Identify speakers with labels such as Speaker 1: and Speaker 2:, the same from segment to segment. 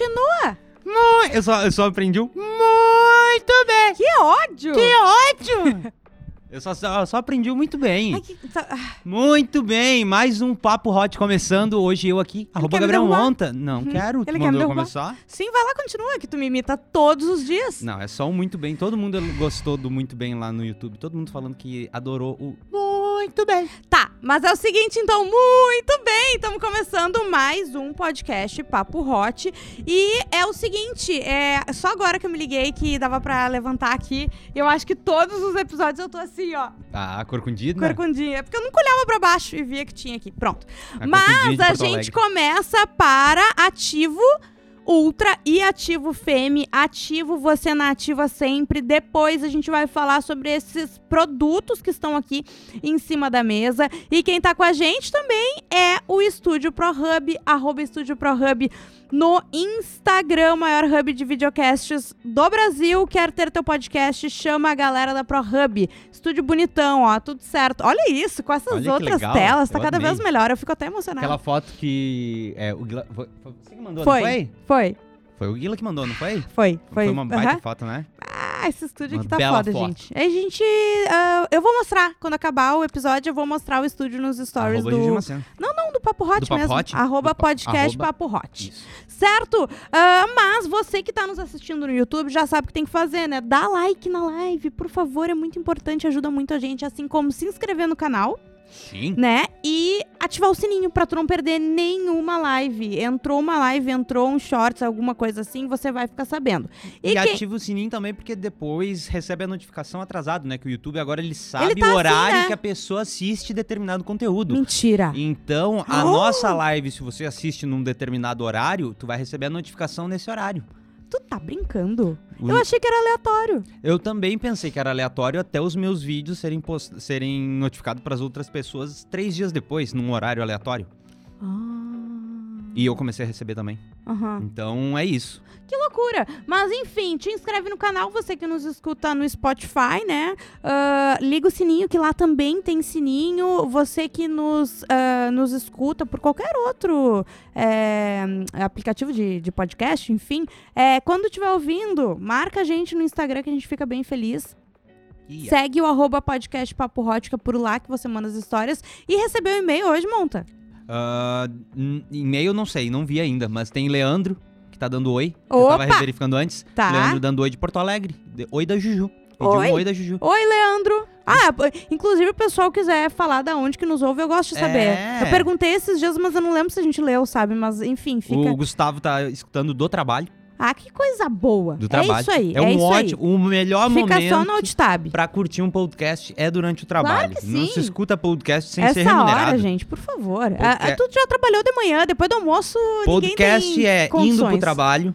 Speaker 1: Continua.
Speaker 2: Mu- Eu só, eu só aprendi o muito bem.
Speaker 1: Que ódio.
Speaker 2: Que ódio! Eu só, só, só aprendi o muito bem.
Speaker 1: Ai, que- tá- ah,
Speaker 2: Muito bem, mais um Papo Hot começando. Hoje eu aqui, arroba
Speaker 1: quer me
Speaker 2: Gabriel? Monta. Não, quero. Tu
Speaker 1: ele quer
Speaker 2: mandou
Speaker 1: derrubar.
Speaker 2: começar?
Speaker 1: Sim, vai lá, continua, que tu me imita todos os dias.
Speaker 2: Não, é só um muito bem. Todo mundo gostou do muito bem lá no YouTube. Todo mundo falando que adorou o muito bem.
Speaker 1: Tá, mas é o seguinte, então, muito bem, estamos começando mais um podcast Papo Hot. E é o seguinte, é só agora que eu me liguei que dava pra levantar aqui. Eu acho que todos os episódios eu tô assim, ó,
Speaker 2: Ah, corcundida.
Speaker 1: corcundinha. É porque eu nunca olhava pra baixo e via que tinha aqui. Pronto.
Speaker 2: A
Speaker 1: Mas a gente começa para ativo Ultra e ativo Fêmea. Ativo você na ativa sempre. Depois a gente vai falar sobre esses produtos que estão aqui em cima da mesa. E quem tá com a gente também é o Estúdio ProHub, arroba Estúdio no Instagram, maior hub de videocasts do Brasil. Quer ter teu podcast? Chama a galera da ProHub. Estúdio bonitão, ó, tudo certo. Olha isso, com essas
Speaker 2: Olha
Speaker 1: outras telas, tá
Speaker 2: eu
Speaker 1: cada vez
Speaker 2: amei.
Speaker 1: melhor. Eu fico até emocionada.
Speaker 2: Aquela foto que. É, o Guila, foi, foi você que mandou,
Speaker 1: Foi.
Speaker 2: não foi?
Speaker 1: Foi,
Speaker 2: Foi o Guila que mandou, não foi?
Speaker 1: foi, foi.
Speaker 2: uma baita
Speaker 1: Aham.
Speaker 2: foto, né?
Speaker 1: Ah, esse estúdio
Speaker 2: Uma
Speaker 1: aqui tá foda,
Speaker 2: foto.
Speaker 1: gente. Aí a gente. ah, eu vou mostrar, quando acabar o episódio, eu vou mostrar o estúdio nos stories
Speaker 2: Arroba
Speaker 1: do.
Speaker 2: Macena.
Speaker 1: Não, não, do Papo Hot
Speaker 2: Do Papo
Speaker 1: mesmo.
Speaker 2: Hot?
Speaker 1: Arroba
Speaker 2: pa-
Speaker 1: podcast
Speaker 2: arroba-
Speaker 1: Papo Hot.
Speaker 2: Isso.
Speaker 1: Certo? Ah, mas você que tá nos assistindo no YouTube já sabe o que tem que fazer, né? Dá like na live, por favor, é muito importante, ajuda muito a gente, assim como se inscrever no canal,
Speaker 2: Sim.
Speaker 1: né? E ativar o sininho pra tu não perder nenhuma live. Entrou uma live, entrou um shorts, alguma coisa assim, você vai ficar sabendo.
Speaker 2: E,
Speaker 1: quem-
Speaker 2: ativa o sininho também, porque depois recebe a notificação atrasado, né? Que o YouTube agora ele sabe
Speaker 1: Ele tá
Speaker 2: o
Speaker 1: assim,
Speaker 2: horário
Speaker 1: né?
Speaker 2: que a pessoa assiste determinado conteúdo.
Speaker 1: Mentira.
Speaker 2: Então, a
Speaker 1: Oh!
Speaker 2: nossa live, se você assiste num determinado horário, tu vai receber a notificação nesse horário.
Speaker 1: Tu tá brincando? Eu achei que era aleatório.
Speaker 2: Eu também pensei que era aleatório até os meus vídeos serem, post... serem notificados para as outras pessoas três dias depois, num horário aleatório.
Speaker 1: Ah.
Speaker 2: E eu comecei a receber também.
Speaker 1: Aham.
Speaker 2: Então é isso.
Speaker 1: Que loucura! Mas enfim, te inscreve no canal, você que nos escuta no Spotify, né? Ah, liga o sininho, que lá também tem sininho. Você que nos, ah, nos escuta por qualquer outro é, aplicativo de, de podcast, enfim. É, quando estiver ouvindo, marca a gente no Instagram que a gente fica bem feliz.
Speaker 2: E
Speaker 1: Segue o arroba podcast Papo é por lá que você manda as histórias. E recebeu um e-mail hoje, Monta.
Speaker 2: N- e-mail não sei, não vi ainda, mas tem Leandro, que tá dando oi. que Eu
Speaker 1: Opa!
Speaker 2: tava verificando antes.
Speaker 1: Tá.
Speaker 2: Leandro dando oi de Porto Alegre. De- oi da Juju. Pediu
Speaker 1: Oi?
Speaker 2: um oi da Juju.
Speaker 1: Oi, Leandro. Ah, inclusive o pessoal quiser falar da onde que nos ouve, eu gosto de saber.
Speaker 2: É.
Speaker 1: Eu perguntei esses dias, mas eu não lembro se a gente leu, sabe? Mas enfim, fica.
Speaker 2: O Gustavo tá escutando do trabalho.
Speaker 1: Ah, que coisa boa.
Speaker 2: Do
Speaker 1: é
Speaker 2: trabalho.
Speaker 1: isso aí.
Speaker 2: É um
Speaker 1: isso
Speaker 2: ótimo, o melhor.
Speaker 1: Fica
Speaker 2: momento.
Speaker 1: só no alt-tab.
Speaker 2: Pra curtir um podcast é durante o trabalho.
Speaker 1: que
Speaker 2: Não se escuta podcast sem
Speaker 1: Essa
Speaker 2: ser remunerado.
Speaker 1: hora, gente, por favor.
Speaker 2: Podca-
Speaker 1: Ah, ah, tu já trabalhou de manhã, depois do almoço,
Speaker 2: Podcast é indo
Speaker 1: condições.
Speaker 2: pro trabalho,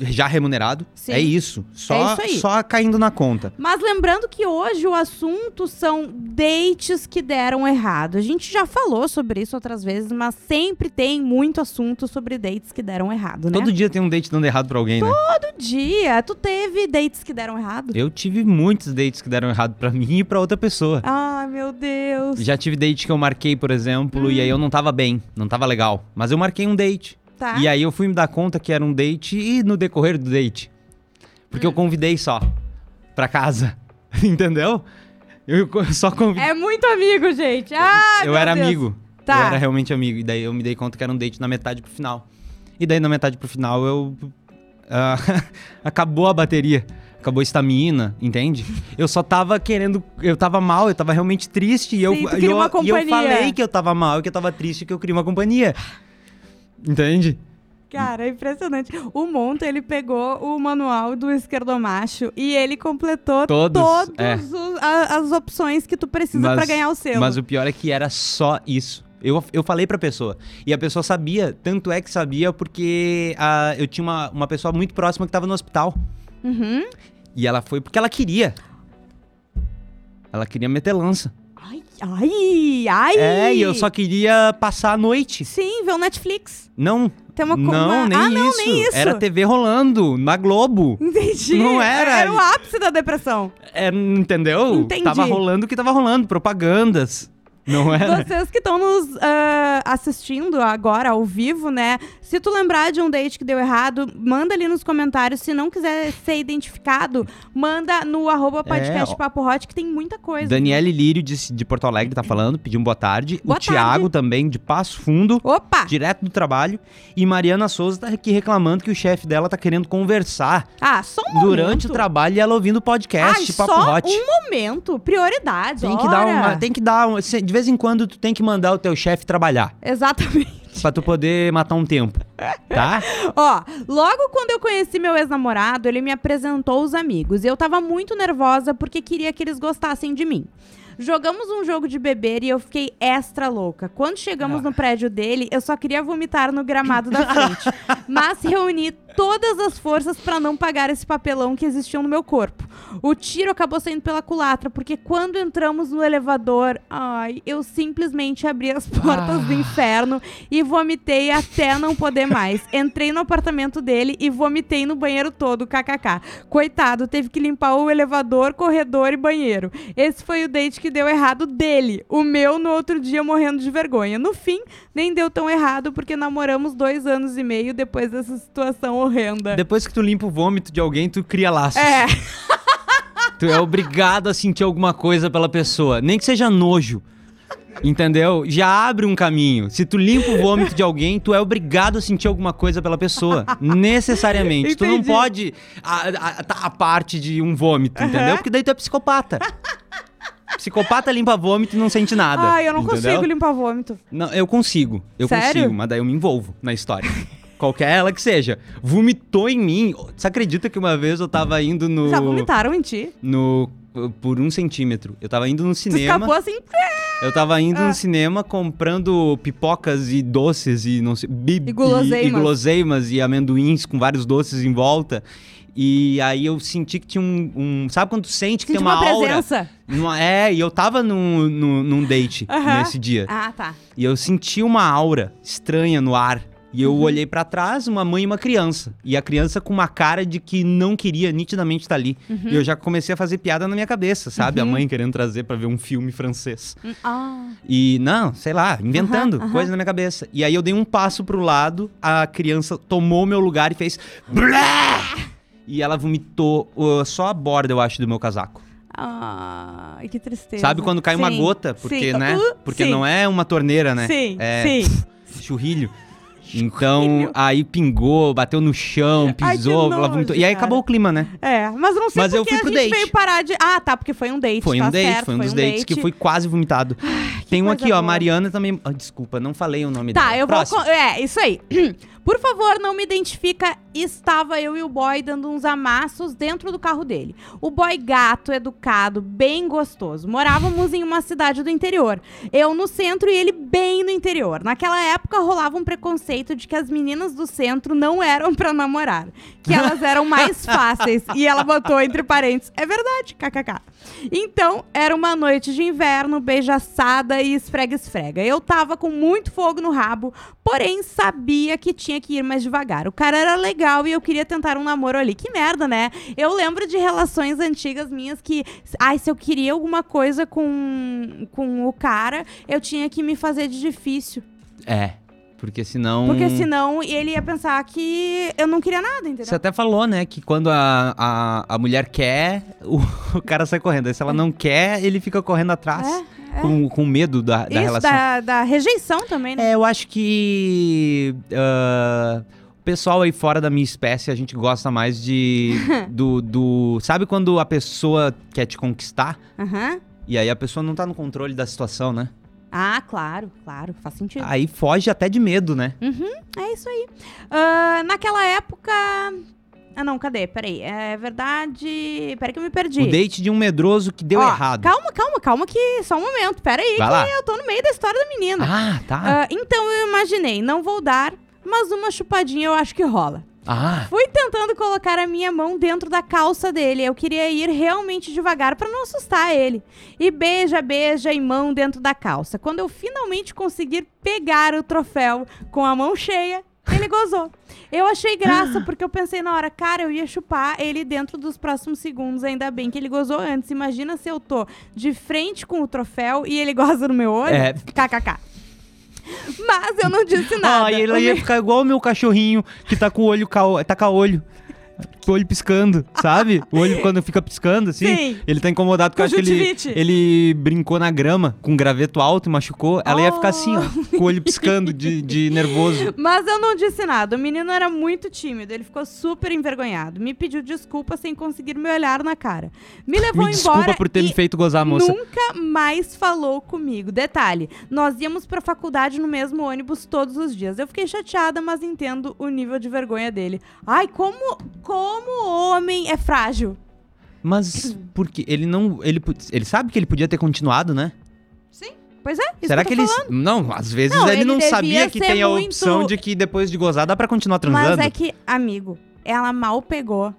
Speaker 2: já remunerado.
Speaker 1: Sim.
Speaker 2: É isso. Só,
Speaker 1: isso aí.
Speaker 2: só caindo na conta.
Speaker 1: Mas lembrando que hoje o assunto são dates que deram errado. A gente já falou sobre isso outras vezes, mas sempre tem muito assunto sobre dates que deram errado, né?
Speaker 2: Todo dia tem um date dando errado pra alguém, né?
Speaker 1: Todo dia. Tu teve dates que deram errado?
Speaker 2: Eu tive muitos dates que deram errado pra mim e pra outra pessoa.
Speaker 1: Ai, meu Deus.
Speaker 2: Já tive date que eu marquei, por exemplo, e aí eu não tava bem, não tava legal. Mas eu marquei um date.
Speaker 1: Tá.
Speaker 2: E aí eu fui me dar conta que era um date e no decorrer do date. Porque eu convidei só pra casa. Entendeu? Eu só convidei.
Speaker 1: É muito amigo, gente. Ah,
Speaker 2: eu era
Speaker 1: Deus.
Speaker 2: amigo.
Speaker 1: Tá.
Speaker 2: Eu era realmente amigo. E daí eu me dei conta que era um date na metade pro final. E daí na metade pro final eu. ah, acabou a bateria. Acabou a estamina, entende? Eu só tava querendo. Eu tava mal, eu tava realmente triste. E eu,
Speaker 1: Sim, tu
Speaker 2: e eu, e eu falei que eu tava mal, que eu tava triste, que eu queria uma companhia. Entende?
Speaker 1: Cara, é impressionante. O Monta, ele pegou o manual do esquerdomacho e ele completou todas
Speaker 2: é.
Speaker 1: as opções que tu precisa pra ganhar o selo.
Speaker 2: Mas o pior é que era só isso. Eu, eu falei pra pessoa. E a pessoa sabia, tanto é que sabia porque ah, eu tinha uma, uma pessoa muito próxima que tava no hospital.
Speaker 1: Uhum.
Speaker 2: E ela foi porque ela queria. Ela queria meter lança.
Speaker 1: Ai, ai.
Speaker 2: É, e eu só queria passar a noite.
Speaker 1: Sim, ver o Netflix.
Speaker 2: Não.
Speaker 1: Tem uma
Speaker 2: não,
Speaker 1: uma-
Speaker 2: nem,
Speaker 1: ah, não,
Speaker 2: isso.
Speaker 1: nem isso.
Speaker 2: Era TV rolando na Globo.
Speaker 1: Entendi.
Speaker 2: Não era.
Speaker 1: Era o ápice da depressão.
Speaker 2: É, entendeu?
Speaker 1: Entendi.
Speaker 2: Tava rolando o que tava rolando, propagandas. Não era?
Speaker 1: Vocês que estão nos ah, assistindo agora ao vivo, né? Se tu lembrar de um date que deu errado, manda ali nos comentários. Se não quiser ser identificado, manda no arroba podcast
Speaker 2: ó.
Speaker 1: Papo Hot, que tem muita coisa.
Speaker 2: Daniele Lírio de, de Porto Alegre tá falando, pediu um boa tarde.
Speaker 1: Boa
Speaker 2: o Thiago também, de Passo Fundo,
Speaker 1: Opa!
Speaker 2: direto do trabalho. E Mariana Souza tá aqui reclamando que o chefe dela tá querendo conversar
Speaker 1: Ah, só um momento.
Speaker 2: durante o trabalho e ela ouvindo o podcast
Speaker 1: Ai,
Speaker 2: Papo
Speaker 1: só
Speaker 2: Hot.
Speaker 1: um momento. Prioridade.
Speaker 2: Tem que dar uma. Tem que dar. um- vez em quando tu tem que mandar o teu chefe trabalhar.
Speaker 1: Exatamente.
Speaker 2: Pra tu poder matar um tempo. Tá?
Speaker 1: Ó, logo quando eu conheci meu ex-namorado, ele me apresentou os amigos. E eu tava muito nervosa porque queria que eles gostassem de mim. Jogamos um jogo de beber e eu fiquei extra louca. Quando chegamos no prédio dele, eu só queria vomitar no gramado da frente. mas reuni todas as forças pra não pagar esse papelão que existia no meu corpo. O tiro acabou saindo pela culatra, porque quando entramos no elevador, ai, eu simplesmente abri as portas do inferno e vomitei até não poder mais. Entrei no apartamento dele e vomitei no banheiro todo, kkk. Coitado, teve que limpar o elevador, corredor e banheiro. Esse foi o date que deu errado dele. O meu no outro dia morrendo de vergonha. No fim, nem deu tão errado porque namoramos dois anos e meio depois dessa situação horrenda.
Speaker 2: Depois que tu limpa o vômito de alguém, tu cria laços.
Speaker 1: É,
Speaker 2: Tu é obrigado a sentir alguma coisa pela pessoa. Nem que seja nojo. Entendeu? Já abre um caminho. Se tu limpa o vômito de alguém, tu é obrigado a sentir alguma coisa pela pessoa. Necessariamente. Tu não
Speaker 1: Entendi.
Speaker 2: pode a, a, a parte de um vômito, entendeu?
Speaker 1: Aham.
Speaker 2: Porque daí tu é psicopata. Psicopata limpa vômito e não sente nada.
Speaker 1: ai, eu não
Speaker 2: entendeu?
Speaker 1: consigo limpar vômito.
Speaker 2: Não, eu consigo. Eu
Speaker 1: Sério?
Speaker 2: consigo, mas daí eu me envolvo na história. Qualquer ela que seja. Vomitou em mim. Você acredita que uma vez eu tava indo no.
Speaker 1: Já vomitaram em ti?
Speaker 2: no por um centímetro. Eu tava indo no
Speaker 1: Tu
Speaker 2: cinema.
Speaker 1: escapou assim.
Speaker 2: Eu tava indo
Speaker 1: Ah.
Speaker 2: no cinema comprando pipocas e doces e não sei. bi-
Speaker 1: E guloseimas.
Speaker 2: E, guloseimas e amendoins com vários doces em volta. E aí eu senti que tinha um. um- sabe quando tu sente que tem uma,
Speaker 1: uma
Speaker 2: aura?
Speaker 1: presença.
Speaker 2: Numa- é, e eu tava num, num, num date nesse dia.
Speaker 1: Ah, tá.
Speaker 2: E eu senti uma aura estranha no ar. E
Speaker 1: Uhum.
Speaker 2: eu olhei pra trás, uma mãe e uma criança. E a criança com uma cara de que não queria nitidamente estar ali.
Speaker 1: Uhum.
Speaker 2: E eu já comecei a fazer piada na minha cabeça, sabe? A mãe querendo trazer pra ver um filme francês.
Speaker 1: Hum, Ah.
Speaker 2: E não, sei lá, inventando coisa na minha cabeça. E aí eu dei um passo pro lado, a criança tomou meu lugar e fez blé! E ela vomitou uh, só a borda, eu acho, do meu casaco.
Speaker 1: Ai, que tristeza.
Speaker 2: Sabe quando cai uma
Speaker 1: Sim,
Speaker 2: gota? Porque,
Speaker 1: sim.
Speaker 2: né?
Speaker 1: Uh,
Speaker 2: Porque
Speaker 1: sim.
Speaker 2: não é uma torneira, né?
Speaker 1: Sim,
Speaker 2: é
Speaker 1: sim.
Speaker 2: churrilho. Então, aí pingou, bateu no chão,
Speaker 1: Ai,
Speaker 2: pisou, vomitou.
Speaker 1: nojo,
Speaker 2: E aí
Speaker 1: cara.
Speaker 2: acabou o clima, né?
Speaker 1: É, mas não sei
Speaker 2: Mas eu
Speaker 1: porque
Speaker 2: fui pro
Speaker 1: a gente
Speaker 2: date.
Speaker 1: veio parar de... Ah, tá, porque foi um date,
Speaker 2: Foi
Speaker 1: tá
Speaker 2: um date,
Speaker 1: certo,
Speaker 2: foi um dos dates
Speaker 1: date.
Speaker 2: que fui quase vomitado. Tem um aqui, ó,
Speaker 1: boa.
Speaker 2: Mariana também. Ah, desculpa, não falei o nome
Speaker 1: Tá,
Speaker 2: dela.
Speaker 1: eu vou...
Speaker 2: Próximo.
Speaker 1: con- É, isso aí. Por favor, não me identifica. Estava eu e o boy dando uns amassos dentro do carro dele. O boy gato, educado, bem gostoso. Morávamos em uma cidade do interior. Eu no centro e ele bem no interior. Naquela época rolava um preconceito de que as meninas do centro não eram pra namorar. Que elas eram mais fáceis. E ela botou entre parênteses. É verdade, kkk. Então, era uma noite de inverno, beijaçada e esfrega-esfrega. Eu tava com muito fogo no rabo, porém sabia que tinha que ir mais devagar. O cara era legal e eu queria tentar um namoro ali. Que merda, né? Eu lembro de relações antigas minhas que, ai, se eu queria alguma coisa com, com o cara, eu tinha que me fazer de difícil.
Speaker 2: É, porque senão.
Speaker 1: Porque senão ele ia pensar que eu não queria nada, entendeu?
Speaker 2: Você até falou, né, que quando a, a, a mulher quer, o, o cara sai correndo. Aí se ela não quer, ele fica correndo atrás.
Speaker 1: É,
Speaker 2: Com, com medo da, da
Speaker 1: Isso,
Speaker 2: relação.
Speaker 1: da, da rejeição também, né?
Speaker 2: É, eu acho que. o pessoal aí fora da minha espécie, a gente gosta mais de. do, do. Sabe quando a pessoa quer te conquistar? E aí a pessoa não tá no controle da situação, né?
Speaker 1: Ah, claro, claro, faz sentido.
Speaker 2: Aí foge até de medo, né?
Speaker 1: É isso aí. Ah, naquela época. Ah, não, cadê? Peraí. É verdade. Peraí que eu me perdi.
Speaker 2: O date de um medroso que deu
Speaker 1: Ó,
Speaker 2: errado.
Speaker 1: Calma, calma, calma, que só um momento. Peraí,
Speaker 2: Vai
Speaker 1: que
Speaker 2: lá.
Speaker 1: eu tô no meio da história da menina.
Speaker 2: Ah, tá.
Speaker 1: Ah, então eu imaginei, não vou dar, mas uma chupadinha eu acho que rola.
Speaker 2: Ah,
Speaker 1: Fui tentando colocar a minha mão dentro da calça dele. Eu queria ir realmente devagar pra não assustar ele. E beija, beija e mão dentro da calça. Quando eu finalmente conseguir pegar o troféu com a mão cheia, Ele gozou. Eu achei graça, porque eu pensei na hora, cara, eu ia chupar ele dentro dos próximos segundos. Ainda bem que ele gozou antes. Imagina se eu tô de frente com o troféu e ele goza no meu olho.
Speaker 2: É.
Speaker 1: KKK. Mas eu não disse nada.
Speaker 2: Ah, e ia ficar igual o meu cachorrinho, que tá com o olho, ca... tá com o olho. O olho piscando, sabe? O olho quando fica piscando, assim.
Speaker 1: Sim.
Speaker 2: Ele tá incomodado porque eu acho que ele, ele brincou na grama com um graveto alto e machucou. Ela ia ficar assim, ó, com o olho piscando de, de nervoso.
Speaker 1: Mas eu não disse nada. O menino era muito tímido. Ele ficou super envergonhado. Me pediu desculpa sem conseguir me olhar na cara. Me levou
Speaker 2: Me desculpa
Speaker 1: embora
Speaker 2: por ter me feito gozar, moça.
Speaker 1: Nunca mais falou comigo. Detalhe, nós íamos pra faculdade no mesmo ônibus todos os dias. Eu fiquei chateada, mas entendo o nível de vergonha dele. Ai, como como homem é frágil.
Speaker 2: Mas porque ele não. Ele, ele sabe que ele podia ter continuado, né?
Speaker 1: Sim, pois é.
Speaker 2: Será
Speaker 1: que
Speaker 2: que ele.
Speaker 1: falando.
Speaker 2: Não, às vezes
Speaker 1: Não,
Speaker 2: ele,
Speaker 1: ele
Speaker 2: não sabia que tem a
Speaker 1: muito-
Speaker 2: opção de que depois de gozar dá pra continuar transando.
Speaker 1: Mas é que, amigo, ela mal pegou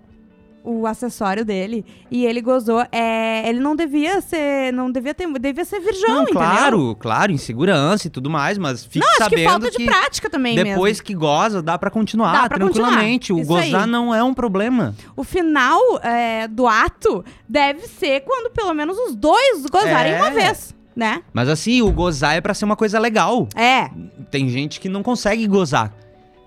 Speaker 1: o acessório dele e ele gozou. É, ele não devia ser, não devia ter, devia ser virgão,
Speaker 2: Não,
Speaker 1: entendeu?
Speaker 2: claro, claro, insegurança e tudo mais, mas fique
Speaker 1: Não, acho que
Speaker 2: sabendo
Speaker 1: falta de prática também
Speaker 2: depois
Speaker 1: mesmo.
Speaker 2: que goza, dá pra continuar
Speaker 1: Dá pra
Speaker 2: tranquilamente.
Speaker 1: continuar,
Speaker 2: O
Speaker 1: isso
Speaker 2: gozar
Speaker 1: aí.
Speaker 2: não é um problema.
Speaker 1: O final é, do ato deve ser quando pelo menos os dois gozarem
Speaker 2: É.
Speaker 1: uma vez, né?
Speaker 2: Mas assim, o gozar é pra ser uma coisa legal.
Speaker 1: É.
Speaker 2: Tem gente que não consegue gozar.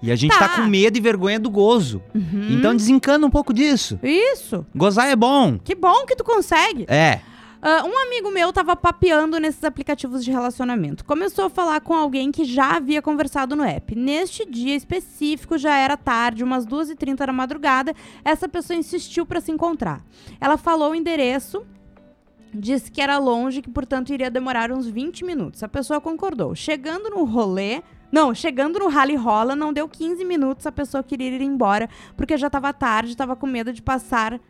Speaker 2: E a gente
Speaker 1: Tá.
Speaker 2: tá, com medo e vergonha do gozo.
Speaker 1: Uhum.
Speaker 2: Então desencana um pouco disso.
Speaker 1: Isso.
Speaker 2: Gozar é bom.
Speaker 1: Que bom que tu consegue.
Speaker 2: É.
Speaker 1: Ah, um amigo meu tava papeando nesses aplicativos de relacionamento. Começou a falar com alguém que já havia conversado no app. Neste dia específico, já era tarde, umas 2h30 da madrugada, essa pessoa insistiu para se encontrar. Ela falou o endereço, disse que era longe, que portanto iria demorar uns 20 minutos. A pessoa concordou. Chegando no rolê. Não, chegando no rally rola, não deu 15 minutos, a pessoa queria ir embora, porque já tava tarde, tava com medo de passar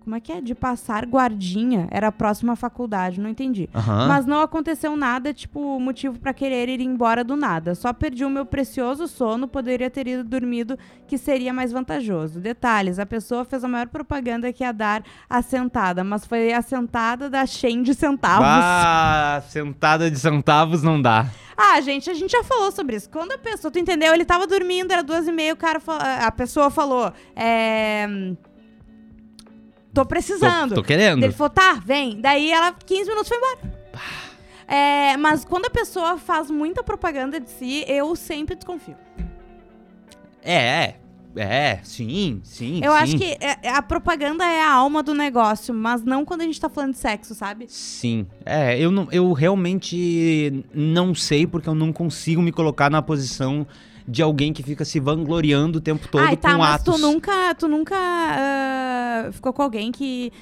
Speaker 1: como é que é? De passar guardinha. Era a próxima faculdade, não entendi.
Speaker 2: Aham.
Speaker 1: Mas não aconteceu nada, tipo, motivo pra querer ir embora do nada. Só perdi o meu precioso sono, poderia ter ido dormido, que seria mais vantajoso. Detalhes, a pessoa fez a maior propaganda que ia dar a sentada, mas foi a sentada da Shen de centavos.
Speaker 2: Ah, sentada de centavos não dá.
Speaker 1: Ah, gente, a gente já falou sobre isso. Quando a pessoa, tu entendeu? Ele tava dormindo, era duas e meia, o cara, a pessoa falou, é... Tô precisando.
Speaker 2: Tô, tô querendo.
Speaker 1: Ele falou, tá, vem. Daí ela, 15 minutos, foi embora. É, mas quando a pessoa faz muita propaganda de si, eu sempre desconfio.
Speaker 2: É, é. É, sim, sim.
Speaker 1: Eu
Speaker 2: sim.
Speaker 1: acho que é- a propaganda é a alma do negócio, mas não quando a gente tá falando de sexo, sabe?
Speaker 2: Sim. É, eu, não, eu realmente não sei porque eu não consigo me colocar na posição de alguém que fica se vangloriando o tempo todo
Speaker 1: Ai, tá,
Speaker 2: com
Speaker 1: mas
Speaker 2: atos.
Speaker 1: tu nunca, tu nunca ah, ficou com alguém que,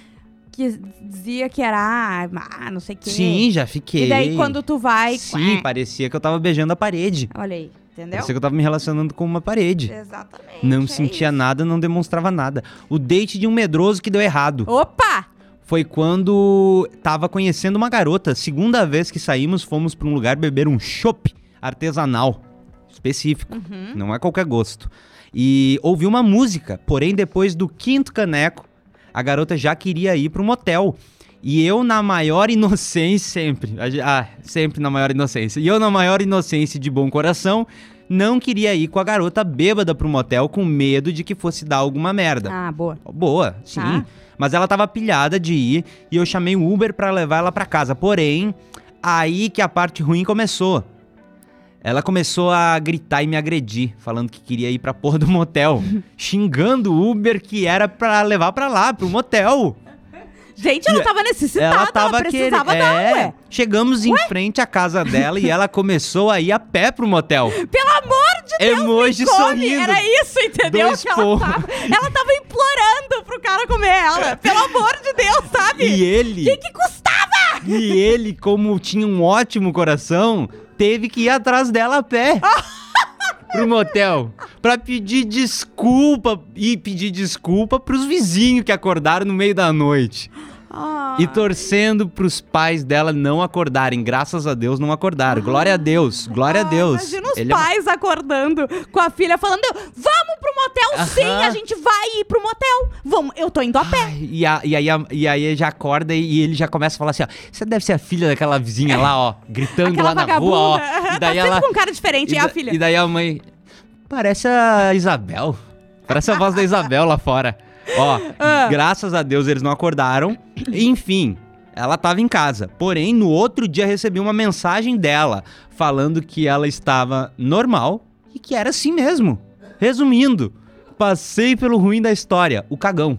Speaker 1: que dizia que era, ah, não sei o quê.
Speaker 2: Sim, já fiquei.
Speaker 1: E daí quando tu vai...
Speaker 2: Sim,
Speaker 1: ué,
Speaker 2: parecia que eu tava beijando a parede.
Speaker 1: Olha aí, entendeu?
Speaker 2: Parecia que eu tava me relacionando com uma parede.
Speaker 1: Exatamente.
Speaker 2: Não
Speaker 1: é
Speaker 2: sentia
Speaker 1: isso.
Speaker 2: nada, não demonstrava nada. O date de um medroso que deu errado.
Speaker 1: Opa!
Speaker 2: Foi quando tava conhecendo uma garota. Segunda vez que saímos, fomos pra um lugar beber um chopp artesanal. Específico.
Speaker 1: Uhum.
Speaker 2: Não é qualquer gosto. E ouvi uma música, porém depois do quinto caneco, a garota já queria ir pro motel. E eu, na maior inocência, sempre, ah, sempre na maior inocência, e eu, na maior inocência de bom coração, não queria ir com a garota bêbada pro motel com medo de que fosse dar alguma merda.
Speaker 1: Ah, boa.
Speaker 2: Boa, sim.
Speaker 1: Tá.
Speaker 2: Mas ela tava pilhada de ir e eu chamei o Uber pra levar ela pra casa. Porém, aí que a parte ruim começou. Ela começou a gritar e me agredir, falando que queria ir pra porra do motel, xingando o Uber que era pra levar pra lá, pro motel.
Speaker 1: Gente, ela
Speaker 2: E
Speaker 1: tava necessitada,
Speaker 2: ela
Speaker 1: ela,
Speaker 2: tava
Speaker 1: precisava
Speaker 2: querendo.
Speaker 1: dar,
Speaker 2: É,
Speaker 1: ué.
Speaker 2: chegamos em frente à casa dela e ela começou a ir a pé pro motel.
Speaker 1: Pelo amor de Deus,
Speaker 2: Emoji
Speaker 1: me come.
Speaker 2: sorrindo.
Speaker 1: Era isso, entendeu?
Speaker 2: Dois
Speaker 1: que ela tava. Ela tava implorando pro cara comer ela. Pelo amor de Deus, sabe?
Speaker 2: E ele.
Speaker 1: O que, que custava?
Speaker 2: E ele, como tinha um ótimo coração, teve que ir atrás dela a pé. pro motel. Pra pedir desculpa. E pedir desculpa pros vizinhos que acordaram no meio da noite. E torcendo pros pais dela não acordarem. Graças a Deus não acordaram. Glória a Deus. Glória a
Speaker 1: ah,
Speaker 2: Deus.
Speaker 1: Imagina os
Speaker 2: Ele é-
Speaker 1: pais acordando com a filha falando: Vamos pro motel, sim,
Speaker 2: Aham.
Speaker 1: a gente vai ir pro motel. Vamos, eu tô indo a pé.
Speaker 2: Ai, e, a- e aí, a- e aí já acorda e, ele já começa a falar assim, ó. Você deve ser a filha daquela vizinha lá, ó. Gritando
Speaker 1: Aquela
Speaker 2: lá na
Speaker 1: vagabunda.
Speaker 2: rua, ó. E
Speaker 1: tá
Speaker 2: daí
Speaker 1: sempre
Speaker 2: ela...
Speaker 1: com cara diferente, é a
Speaker 2: da-
Speaker 1: filha.
Speaker 2: e daí a mãe... Parece a Isabel. Parece a voz da Isabel lá fora. Ó,
Speaker 1: Ah.
Speaker 2: graças a Deus eles não acordaram. Enfim, ela tava em casa. Porém, no outro dia recebi uma mensagem dela falando que ela estava normal e que era assim mesmo. Resumindo, passei pelo ruim da história, o cagão.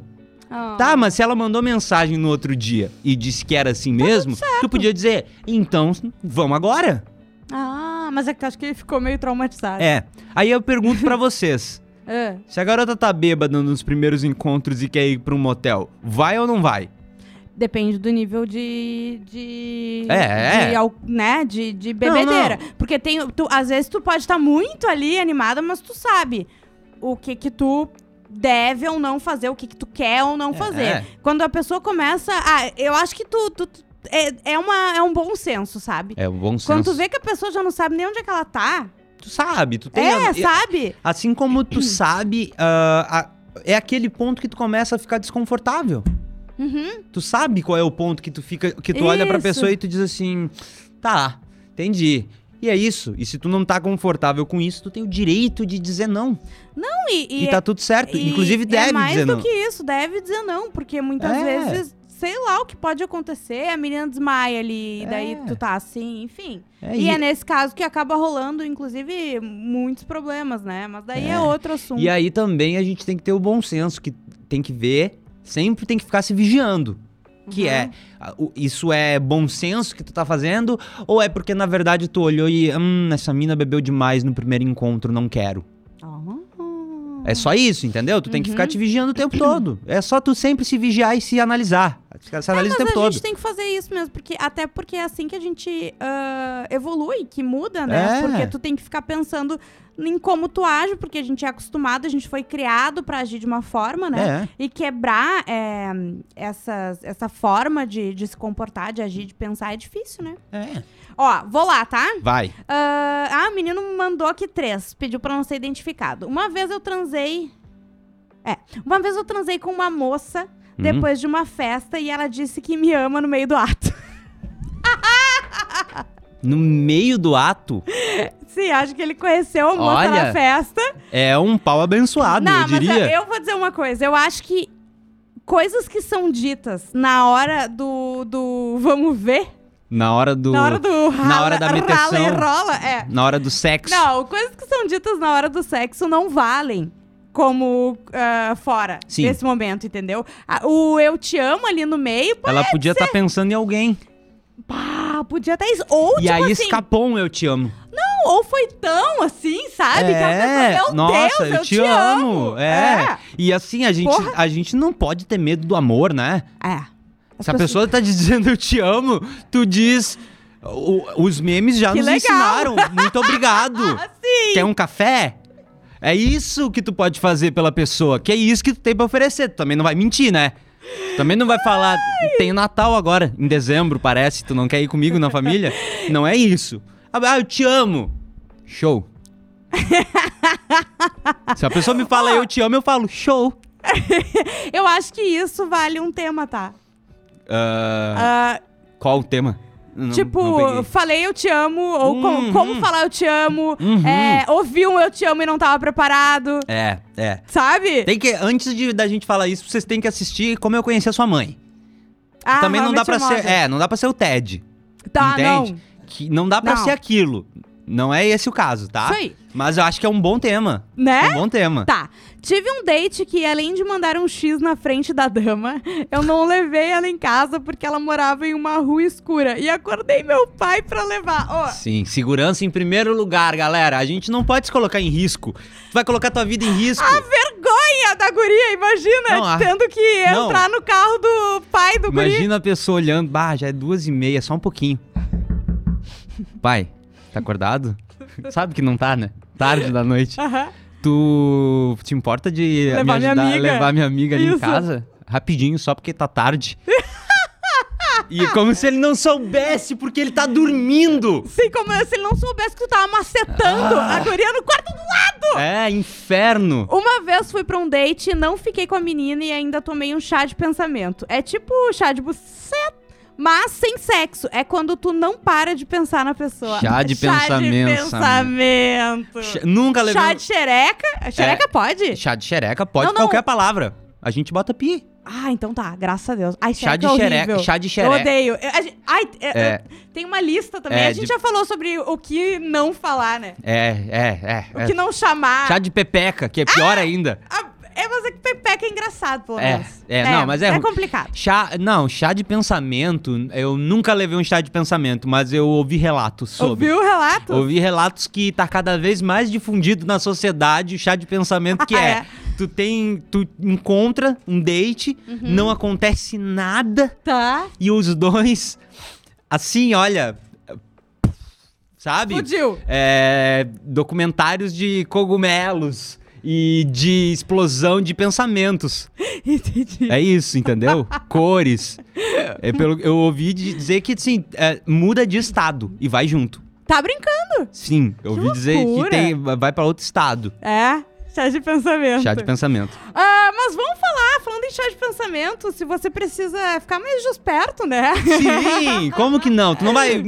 Speaker 1: Ah.
Speaker 2: Tá, mas se ela mandou mensagem no outro dia e disse que era assim mesmo, tu podia dizer, então vamos agora.
Speaker 1: Ah, mas é que eu acho que ele ficou meio traumatizado.
Speaker 2: É. Aí eu pergunto pra vocês:
Speaker 1: Ah.
Speaker 2: se a garota tá bêbada nos primeiros encontros e quer ir pra um motel, vai ou não vai?
Speaker 1: Depende do nível de. de
Speaker 2: É,
Speaker 1: de,
Speaker 2: é.
Speaker 1: al- né, de, de bebedeira.
Speaker 2: não.
Speaker 1: Porque tem. Tu, às vezes tu pode estar muito ali animada, mas tu sabe o que que tu deve ou não fazer, o que que tu quer ou não fazer.
Speaker 2: É.
Speaker 1: Quando a pessoa começa. Ah, eu acho que tu. tu- tu- é, é, uma, é um bom senso, sabe?
Speaker 2: É um bom senso.
Speaker 1: Quando tu vê que a pessoa já não sabe nem onde é que ela tá.
Speaker 2: Tu sabe, tu tem.
Speaker 1: É,
Speaker 2: a-
Speaker 1: sabe?
Speaker 2: Assim como tu sabe, ah, a- é aquele ponto que tu começa a ficar desconfortável.
Speaker 1: Uhum.
Speaker 2: Tu sabe qual é o ponto que tu fica, que tu olha pra
Speaker 1: Isso.
Speaker 2: pessoa e tu diz assim, tá, entendi. E é isso. E se tu não tá confortável com isso, tu tem o direito de dizer não.
Speaker 1: Não, e,
Speaker 2: E, tá tudo certo.
Speaker 1: e
Speaker 2: Inclusive
Speaker 1: é
Speaker 2: deve
Speaker 1: mais
Speaker 2: dizer
Speaker 1: do
Speaker 2: não.
Speaker 1: que isso, deve dizer não, porque muitas
Speaker 2: É.
Speaker 1: vezes, sei lá o que pode acontecer, a menina desmaia ali, e daí
Speaker 2: É.
Speaker 1: tu tá assim, enfim.
Speaker 2: É,
Speaker 1: e,
Speaker 2: e-
Speaker 1: é nesse caso que acaba rolando, inclusive, muitos problemas, né? Mas daí é,
Speaker 2: É.
Speaker 1: outro assunto.
Speaker 2: E aí também a gente tem que ter o bom senso, que tem que ver, sempre tem que ficar se vigiando. Que
Speaker 1: Uhum.
Speaker 2: é, a- o- isso é bom senso que tu tá fazendo? Ou é porque na verdade tu olhou e, hum, essa mina bebeu demais no primeiro encontro, não quero.
Speaker 1: Ah.
Speaker 2: É só isso, entendeu? Tu tem que
Speaker 1: Uhum.
Speaker 2: ficar te vigiando o tempo todo. É só tu sempre se vigiar e se analisar. Se analisa o
Speaker 1: Mas
Speaker 2: tempo
Speaker 1: a
Speaker 2: todo.
Speaker 1: gente tem que fazer isso mesmo, porque até porque é assim que a gente ah, evolui, que muda, né?
Speaker 2: É.
Speaker 1: Porque tu tem que ficar pensando em como tu age, porque a gente é acostumado, a gente foi criado pra agir de uma forma, né?
Speaker 2: É.
Speaker 1: E quebrar é, essas, essa forma de, de se comportar, de agir, de pensar é difícil, né?
Speaker 2: É.
Speaker 1: Ó, vou lá, tá?
Speaker 2: Vai.
Speaker 1: Ah, ah, o menino me mandou aqui três, pediu pra não ser identificado. Uma vez eu transei. É, uma vez eu transei com uma moça
Speaker 2: Uhum.
Speaker 1: depois de uma festa e ela disse que me ama no meio do ato.
Speaker 2: No meio do ato,
Speaker 1: Sim, acho que ele conheceu a moça
Speaker 2: Olha,
Speaker 1: na festa.
Speaker 2: é um pau abençoado,
Speaker 1: não,
Speaker 2: eu diria.
Speaker 1: mas eu vou dizer uma coisa. Eu acho que coisas que são ditas na hora do, do vamos ver,
Speaker 2: Na hora do.
Speaker 1: na hora do
Speaker 2: na hora da
Speaker 1: rala,
Speaker 2: meteção.
Speaker 1: rala e rola, é.
Speaker 2: Na hora do sexo.
Speaker 1: Não, coisas que são ditas na hora do sexo não valem como ah, fora
Speaker 2: Sim.
Speaker 1: desse momento, entendeu? O eu te amo ali no meio,
Speaker 2: Ela podia estar pensando em alguém.
Speaker 1: pá, podia até isso. Ou,
Speaker 2: e
Speaker 1: tipo
Speaker 2: aí
Speaker 1: assim,
Speaker 2: escapou um eu te amo.
Speaker 1: não, ou foi tão assim, sabe?
Speaker 2: É,
Speaker 1: pessoa,
Speaker 2: nossa,
Speaker 1: Deus,
Speaker 2: eu, te, amo. É. E assim, a gente,
Speaker 1: Porra.
Speaker 2: a gente não pode ter medo do amor, né?
Speaker 1: É. As
Speaker 2: Se a pessoa tá dizendo eu te amo, tu diz. o- os memes já
Speaker 1: Que
Speaker 2: nos
Speaker 1: legal.
Speaker 2: ensinaram. Muito obrigado.
Speaker 1: Ah, sim.
Speaker 2: Quer um café? É isso que tu pode fazer pela pessoa. Que é isso que tu tem pra oferecer. Tu também não vai mentir, né? Também não vai falar, tem Natal agora, em dezembro, parece, tu não quer ir comigo na família? Não é isso. Ah, eu te amo. Show. Se a pessoa me fala eu te amo, eu falo show.
Speaker 1: Eu acho que isso vale um tema, tá?
Speaker 2: Ah,
Speaker 1: Ah,
Speaker 2: qual o tema? Não-
Speaker 1: tipo,
Speaker 2: não
Speaker 1: falei eu te amo, ou
Speaker 2: Uhum.
Speaker 1: como falar eu te amo,
Speaker 2: Uhum.
Speaker 1: é, ouvi um eu te amo e não tava preparado,
Speaker 2: É, é.
Speaker 1: sabe?
Speaker 2: Tem que, antes de, da gente falar isso, vocês têm que assistir Como Eu Conheci a Sua Mãe.
Speaker 1: Ah,
Speaker 2: Também não dá
Speaker 1: Your
Speaker 2: ser, é, não dá pra ser o Ted.
Speaker 1: Tá,
Speaker 2: entende?
Speaker 1: não.
Speaker 2: Que não dá pra
Speaker 1: Não.
Speaker 2: ser aquilo. Não é esse o caso, tá?
Speaker 1: Isso aí.
Speaker 2: Mas eu acho que é um bom tema.
Speaker 1: Né?
Speaker 2: É um bom tema.
Speaker 1: Tá. Tive um date que, além de mandar um X na frente da dama, eu não levei ela em casa porque ela morava em uma rua escura. E acordei meu pai pra levar. Ó,
Speaker 2: Sim, segurança em primeiro lugar, galera. A gente não pode se colocar em risco. Tu vai colocar tua vida em risco.
Speaker 1: a vergonha da guria, imagina,
Speaker 2: Não, a-
Speaker 1: tendo que
Speaker 2: Não.
Speaker 1: entrar no carro do pai do guri.
Speaker 2: Imagina a pessoa olhando, bah, já é duas e meia, só um pouquinho. Pai, tá acordado? Sabe que não tá, né? Tarde da noite.
Speaker 1: Aham.
Speaker 2: Tu te importa de
Speaker 1: Levar
Speaker 2: me
Speaker 1: minha
Speaker 2: ajudar a levar minha amiga ali em
Speaker 1: Isso.
Speaker 2: casa? Rapidinho, só porque tá tarde. E como se ele não soubesse porque ele tá dormindo.
Speaker 1: Sim, como se ele não soubesse que tu tava macetando
Speaker 2: Ah.
Speaker 1: a guria no quarto do lado.
Speaker 2: É, inferno.
Speaker 1: Uma vez fui pra um date, não fiquei com a menina e ainda tomei um chá de pensamento. É tipo chá de buceta, mas sem sexo. É quando tu não para de pensar na pessoa.
Speaker 2: Chá de pensamento,
Speaker 1: Chá de pensamento.
Speaker 2: Ch- Nunca levei
Speaker 1: Chá de xereca? Xereca pode?
Speaker 2: Chá de xereca, pode
Speaker 1: Não, não.
Speaker 2: qualquer palavra. A gente bota pi.
Speaker 1: Ah, então tá, graças a Deus. Ai,
Speaker 2: Chá de
Speaker 1: é
Speaker 2: xereca, chá de
Speaker 1: Eu
Speaker 2: xereca.
Speaker 1: odeio. Eu- a ai, é-
Speaker 2: É.
Speaker 1: é, tem uma lista também.
Speaker 2: É,
Speaker 1: a gente
Speaker 2: de-
Speaker 1: já falou sobre o que não falar, né?
Speaker 2: É, é, é.
Speaker 1: O
Speaker 2: é.
Speaker 1: que não chamar.
Speaker 2: Chá de pepeca, que é pior ainda.
Speaker 1: Ah, é, mas é que pepeca é engraçado, pelo
Speaker 2: É,
Speaker 1: menos.
Speaker 2: é, não, mas é
Speaker 1: É complicado.
Speaker 2: Chá, não, chá de pensamento, eu nunca levei um chá de pensamento, mas eu ouvi relatos sobre.
Speaker 1: Ouviu o relato?
Speaker 2: Ouvi relatos que tá cada vez mais difundido na sociedade o chá de pensamento que
Speaker 1: Ah,
Speaker 2: é,
Speaker 1: é?
Speaker 2: tu tem, tu encontra um date,
Speaker 1: Uhum.
Speaker 2: não acontece nada
Speaker 1: Tá.
Speaker 2: e os dois assim, olha, sabe?
Speaker 1: Fudiu.
Speaker 2: É, documentários de cogumelos e de explosão de pensamentos.
Speaker 1: Entendi.
Speaker 2: É isso, entendeu? Cores. É pelo, eu ouvi dizer que assim, é, muda de estado e vai junto.
Speaker 1: Tá brincando?
Speaker 2: Sim, eu ouvi dizer que tem, vai pra outro estado.
Speaker 1: É. Chá de pensamento.
Speaker 2: Chá de pensamento.
Speaker 1: Ah, mas vamos falar, falando em chá de pensamento, se você precisa ficar mais desperto, né?
Speaker 2: Sim, como que não? Tu não vai,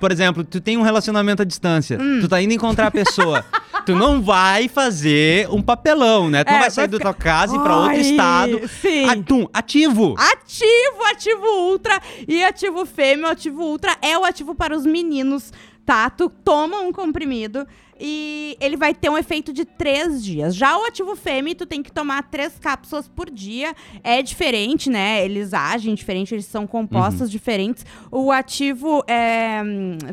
Speaker 2: por exemplo, tu tem um relacionamento à distância,
Speaker 1: Hum.
Speaker 2: tu tá indo encontrar a pessoa, tu não vai fazer um papelão, né? Tu não
Speaker 1: É,
Speaker 2: vai sair da tua casa e ir pra outro estado.
Speaker 1: sim.
Speaker 2: Atum, ativo.
Speaker 1: Ativo, ativo ultra e ativo fêmea. Ativo ultra é o ativo para os meninos, tá? Tu toma um comprimido e ele vai ter um efeito de três dias. Já o ativo fêmea, tu tem que tomar três cápsulas por dia. É diferente, né? Eles agem diferente, eles são compostos diferentes. O ativo é,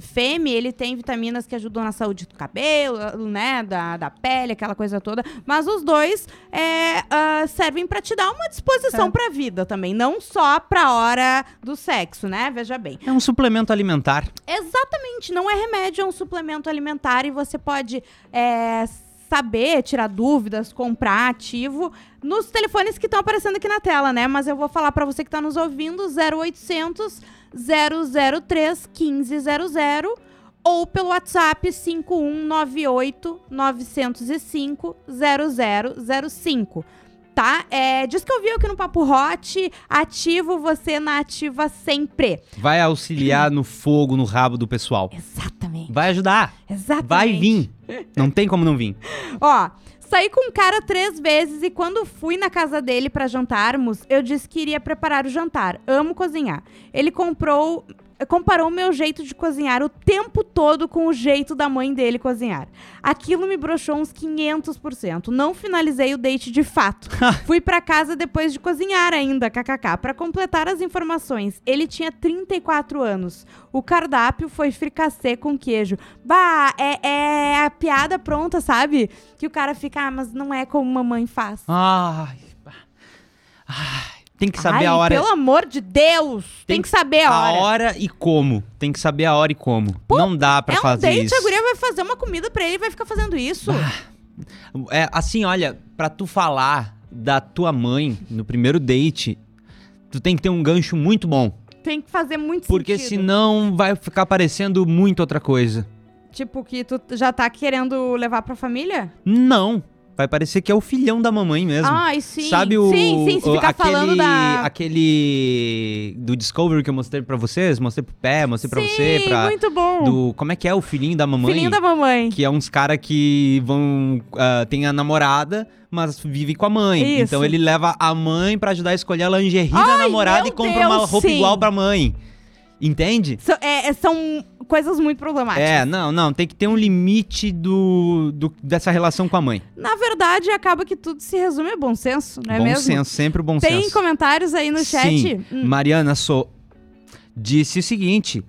Speaker 1: fêmea, ele tem vitaminas que ajudam na saúde do cabelo, né? Da, da pele, aquela coisa toda. Mas os dois é, ah, servem pra te dar uma disposição
Speaker 2: É.
Speaker 1: pra vida também, não só pra hora do sexo, né? Veja bem.
Speaker 2: É um suplemento alimentar.
Speaker 1: Exatamente, não é remédio, é um suplemento alimentar e você pode é, saber, tirar dúvidas, comprar ativo nos telefones que estão aparecendo aqui na tela, né? Mas eu vou falar pra você que tá nos ouvindo 0800 003 1500 ou pelo WhatsApp 5198 905 0005. Tá? É, diz que eu vi aqui no Papo Hot, ativo você na ativa sempre.
Speaker 2: Vai auxiliar no fogo, no rabo do pessoal.
Speaker 1: Exatamente.
Speaker 2: Vai ajudar.
Speaker 1: Exatamente.
Speaker 2: Vai vir. Não tem como não vir.
Speaker 1: Ó, saí com o cara três vezes e quando fui na casa dele pra jantarmos, eu disse que iria preparar o jantar. Amo cozinhar. Ele comprou. Comparou o meu jeito de cozinhar o tempo todo com o jeito da mãe dele cozinhar. Aquilo me broxou uns 500%. Não finalizei o date de fato. Fui pra casa depois de cozinhar ainda, kkk. Pra completar as informações, ele tinha 34 anos. O cardápio foi fricassê com queijo. Bah, é, é a piada pronta, sabe? Que o cara fica, ah, mas não é como mamãe faz.
Speaker 2: Ai. Ai. Tem que saber
Speaker 1: Ai,
Speaker 2: a hora.
Speaker 1: pelo amor de Deus! Tem, que saber a hora.
Speaker 2: e como. Tem que saber a hora e como. não dá pra
Speaker 1: é um
Speaker 2: fazer
Speaker 1: date,
Speaker 2: isso.
Speaker 1: a guria vai fazer uma comida pra ele e vai ficar fazendo isso.
Speaker 2: É, assim, olha, pra tu falar da tua mãe no primeiro date, tu tem que ter um gancho muito bom.
Speaker 1: Tem que fazer muito
Speaker 2: Porque
Speaker 1: sentido.
Speaker 2: senão vai ficar parecendo muito outra coisa.
Speaker 1: Tipo, que tu já tá querendo levar pra família?
Speaker 2: Não. Vai parecer que é o filhão da mamãe mesmo.
Speaker 1: Ai, sim.
Speaker 2: Sabe o.
Speaker 1: Sim, sim, se ficar
Speaker 2: aquele,
Speaker 1: falando da...
Speaker 2: Aquele. Do Discovery que eu mostrei pra vocês? Mostrei pro pé, mostrei pra você.
Speaker 1: Sim,
Speaker 2: Pra,
Speaker 1: muito bom.
Speaker 2: do, como é que é? O filhinho da mamãe?
Speaker 1: Filhinho da mamãe.
Speaker 2: Que é uns cara que vão. ah, tem a namorada, mas vive com a mãe.
Speaker 1: Isso.
Speaker 2: Então ele leva a mãe pra ajudar a escolher a lingerie da namorada e compra uma
Speaker 1: Deus,
Speaker 2: roupa
Speaker 1: sim.
Speaker 2: igual pra mãe. Entende?
Speaker 1: So- é, é, são coisas muito problemáticas.
Speaker 2: É, não, não. Tem que ter um limite do, do- dessa relação com a mãe.
Speaker 1: Na verdade, acaba que tudo se resume a bom senso, não é
Speaker 2: bom
Speaker 1: mesmo?
Speaker 2: senso, sempre o bom
Speaker 1: Tem
Speaker 2: senso.
Speaker 1: comentários aí no chat?
Speaker 2: Sim.
Speaker 1: Hum,
Speaker 2: Mariana Sou disse o seguinte.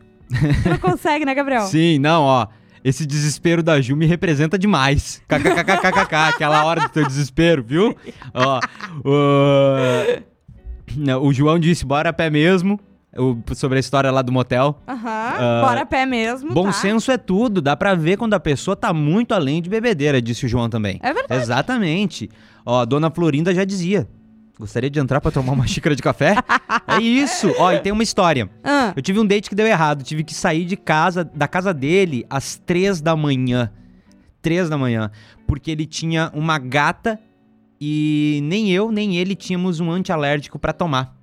Speaker 1: tu não consegue, né, Gabriel?
Speaker 2: Sim, não, ó. Esse desespero da Ju me representa demais. KKKKKK, aquela hora do teu desespero, viu? Ó, o, o João disse, bora a pé mesmo. O- sobre a história lá do motel.
Speaker 1: Aham,
Speaker 2: Ah,
Speaker 1: bora a pé mesmo,
Speaker 2: Bom
Speaker 1: tá?
Speaker 2: senso é tudo, dá pra ver quando a pessoa tá muito além de bebedeira, disse o João também.
Speaker 1: É verdade.
Speaker 2: Exatamente. Ó, a dona Florinda já dizia. Gostaria de entrar pra tomar uma xícara de café? é isso. Ó, e tem uma história.
Speaker 1: Ah,
Speaker 2: Eu tive um date que deu errado. Tive que sair de casa, da casa dele, às três da manhã. Três da manhã. Porque ele tinha uma gata e nem eu, nem ele tínhamos um antialérgico pra tomar.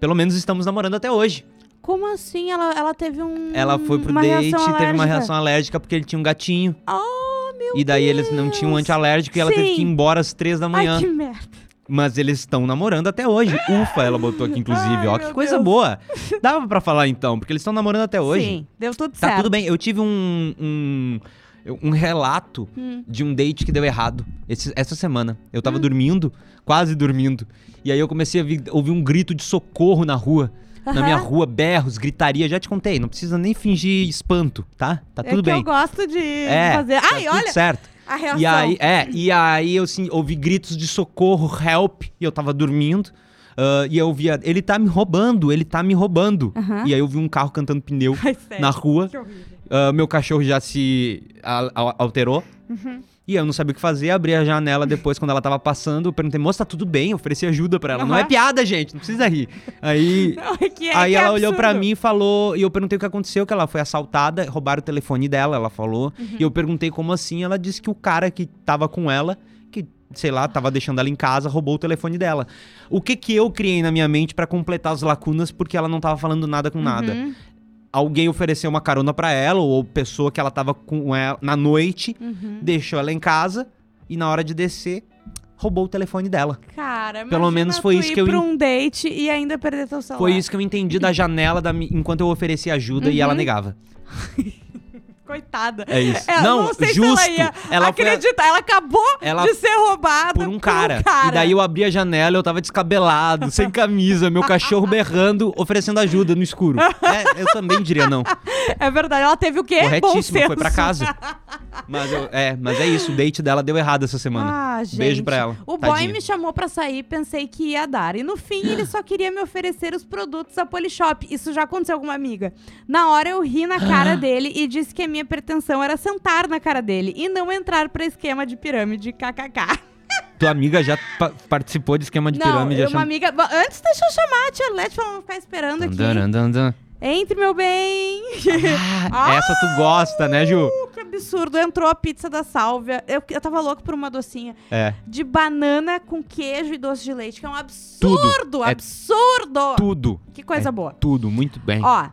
Speaker 2: Pelo menos estamos namorando até hoje.
Speaker 1: como assim? Ela, ela teve um.
Speaker 2: Ela foi pro
Speaker 1: uma
Speaker 2: date,
Speaker 1: reação
Speaker 2: teve uma
Speaker 1: alérgica?
Speaker 2: reação alérgica porque ele tinha um gatinho.
Speaker 1: Oh, meu
Speaker 2: e daí
Speaker 1: Deus.
Speaker 2: eles não tinham um antialérgico e ela teve
Speaker 1: Sim.
Speaker 2: que ir embora às três da manhã.
Speaker 1: Ai, que merda.
Speaker 2: Mas eles estão namorando até hoje. Ufa, ela botou aqui, inclusive.
Speaker 1: Ai,
Speaker 2: Ó, que coisa
Speaker 1: Deus.
Speaker 2: boa. Dava pra falar então, porque eles estão namorando até hoje.
Speaker 1: Sim, deu tudo
Speaker 2: Tá
Speaker 1: certo.
Speaker 2: tudo bem. Eu tive um, um, um relato
Speaker 1: Hum.
Speaker 2: de um date que deu errado esse- essa semana. Eu
Speaker 1: Hum.
Speaker 2: tava dormindo, quase dormindo. E aí eu comecei a vi- ouvir um grito de socorro na rua. Na
Speaker 1: Aham.
Speaker 2: minha rua, berros, gritaria. Já te contei, não precisa nem fingir espanto, tá? Tá
Speaker 1: é
Speaker 2: tudo
Speaker 1: que
Speaker 2: bem.
Speaker 1: eu gosto de
Speaker 2: É,
Speaker 1: fazer.
Speaker 2: tá
Speaker 1: Ai,
Speaker 2: tudo
Speaker 1: olha
Speaker 2: certo.
Speaker 1: a reação.
Speaker 2: E aí, é, e aí eu sim, ouvi gritos de socorro, help, e eu tava dormindo. ah, e eu via, ele tá me roubando, ele tá me roubando.
Speaker 1: Aham.
Speaker 2: E aí eu vi um carro cantando pneu
Speaker 1: Ai,
Speaker 2: na rua. Ah, meu cachorro já se alterou.
Speaker 1: Uhum.
Speaker 2: E eu não sabia o que fazer, abri a janela depois quando ela tava passando. Eu perguntei, moça, tá tudo bem? Eu ofereci ajuda pra ela. Não é piada, gente, não precisa rir. Aí,
Speaker 1: Não, é que é,
Speaker 2: aí
Speaker 1: é
Speaker 2: ela olhou pra
Speaker 1: absurdo.
Speaker 2: mim e falou. E eu perguntei o que aconteceu, que ela foi assaltada, roubaram o telefone dela, ela falou.
Speaker 1: Uhum.
Speaker 2: E eu perguntei como assim. Ela disse que o cara que tava com ela, que, sei lá, tava deixando ela em casa, roubou o telefone dela. O que que eu criei na minha mente pra completar as lacunas, porque ela não tava falando nada com nada?
Speaker 1: Uhum,
Speaker 2: Alguém ofereceu uma carona pra ela, ou pessoa que ela tava com ela na noite,
Speaker 1: uhum.
Speaker 2: deixou ela em casa e na hora de descer, roubou o telefone dela.
Speaker 1: Cara,
Speaker 2: Pelo menos foi isso que eu
Speaker 1: pra um date e ainda perder teu celular.
Speaker 2: Foi isso que eu entendi da janela da enquanto eu ofereci ajuda e ela
Speaker 1: Uhum.
Speaker 2: negava.
Speaker 1: Coitada.
Speaker 2: É isso.
Speaker 1: É,
Speaker 2: não,
Speaker 1: não sei
Speaker 2: justo.
Speaker 1: se ela ia
Speaker 2: ela a-
Speaker 1: acreditar. Ela acabou
Speaker 2: Ela
Speaker 1: de ser roubada
Speaker 2: por um cara. E daí eu abri a janela, eu tava descabelado, sem camisa, meu cachorro berrando, oferecendo ajuda no escuro. É, eu também diria não.
Speaker 1: É verdade. Ela teve o quê?
Speaker 2: Corretíssimo, foi pra casa. Mas eu- é, mas é isso, o date dela deu errado essa semana.
Speaker 1: Ah, gente.
Speaker 2: Beijo pra ela.
Speaker 1: O boy
Speaker 2: Tadinha.
Speaker 1: me chamou pra sair, pensei que ia dar. E no fim, ele só queria me oferecer os produtos da Polishop. Isso já aconteceu com uma amiga. Na hora eu ri na cara dele e disse que a minha pretensão era sentar na cara dele e não entrar pra esquema de pirâmide kkk.
Speaker 2: Tua amiga já pa- participou de esquema de
Speaker 1: não,
Speaker 2: pirâmide. achando-
Speaker 1: uma amiga. Bom, Antes, deixa eu chamar a tia Lete pra não ficar esperando aqui.
Speaker 2: Dan, dan, dan.
Speaker 1: Entre, meu bem.
Speaker 2: Ah, essa tu gosta, né, Ju?
Speaker 1: Uh, que absurdo. Entrou a pizza da Sálvia. Eu, eu tava louco por uma docinha.
Speaker 2: É,
Speaker 1: De banana com queijo e doce de leite, que é um absurdo.
Speaker 2: É
Speaker 1: absurdo.
Speaker 2: tudo.
Speaker 1: Que coisa
Speaker 2: É
Speaker 1: boa.
Speaker 2: Tudo, muito bem.
Speaker 1: Ó,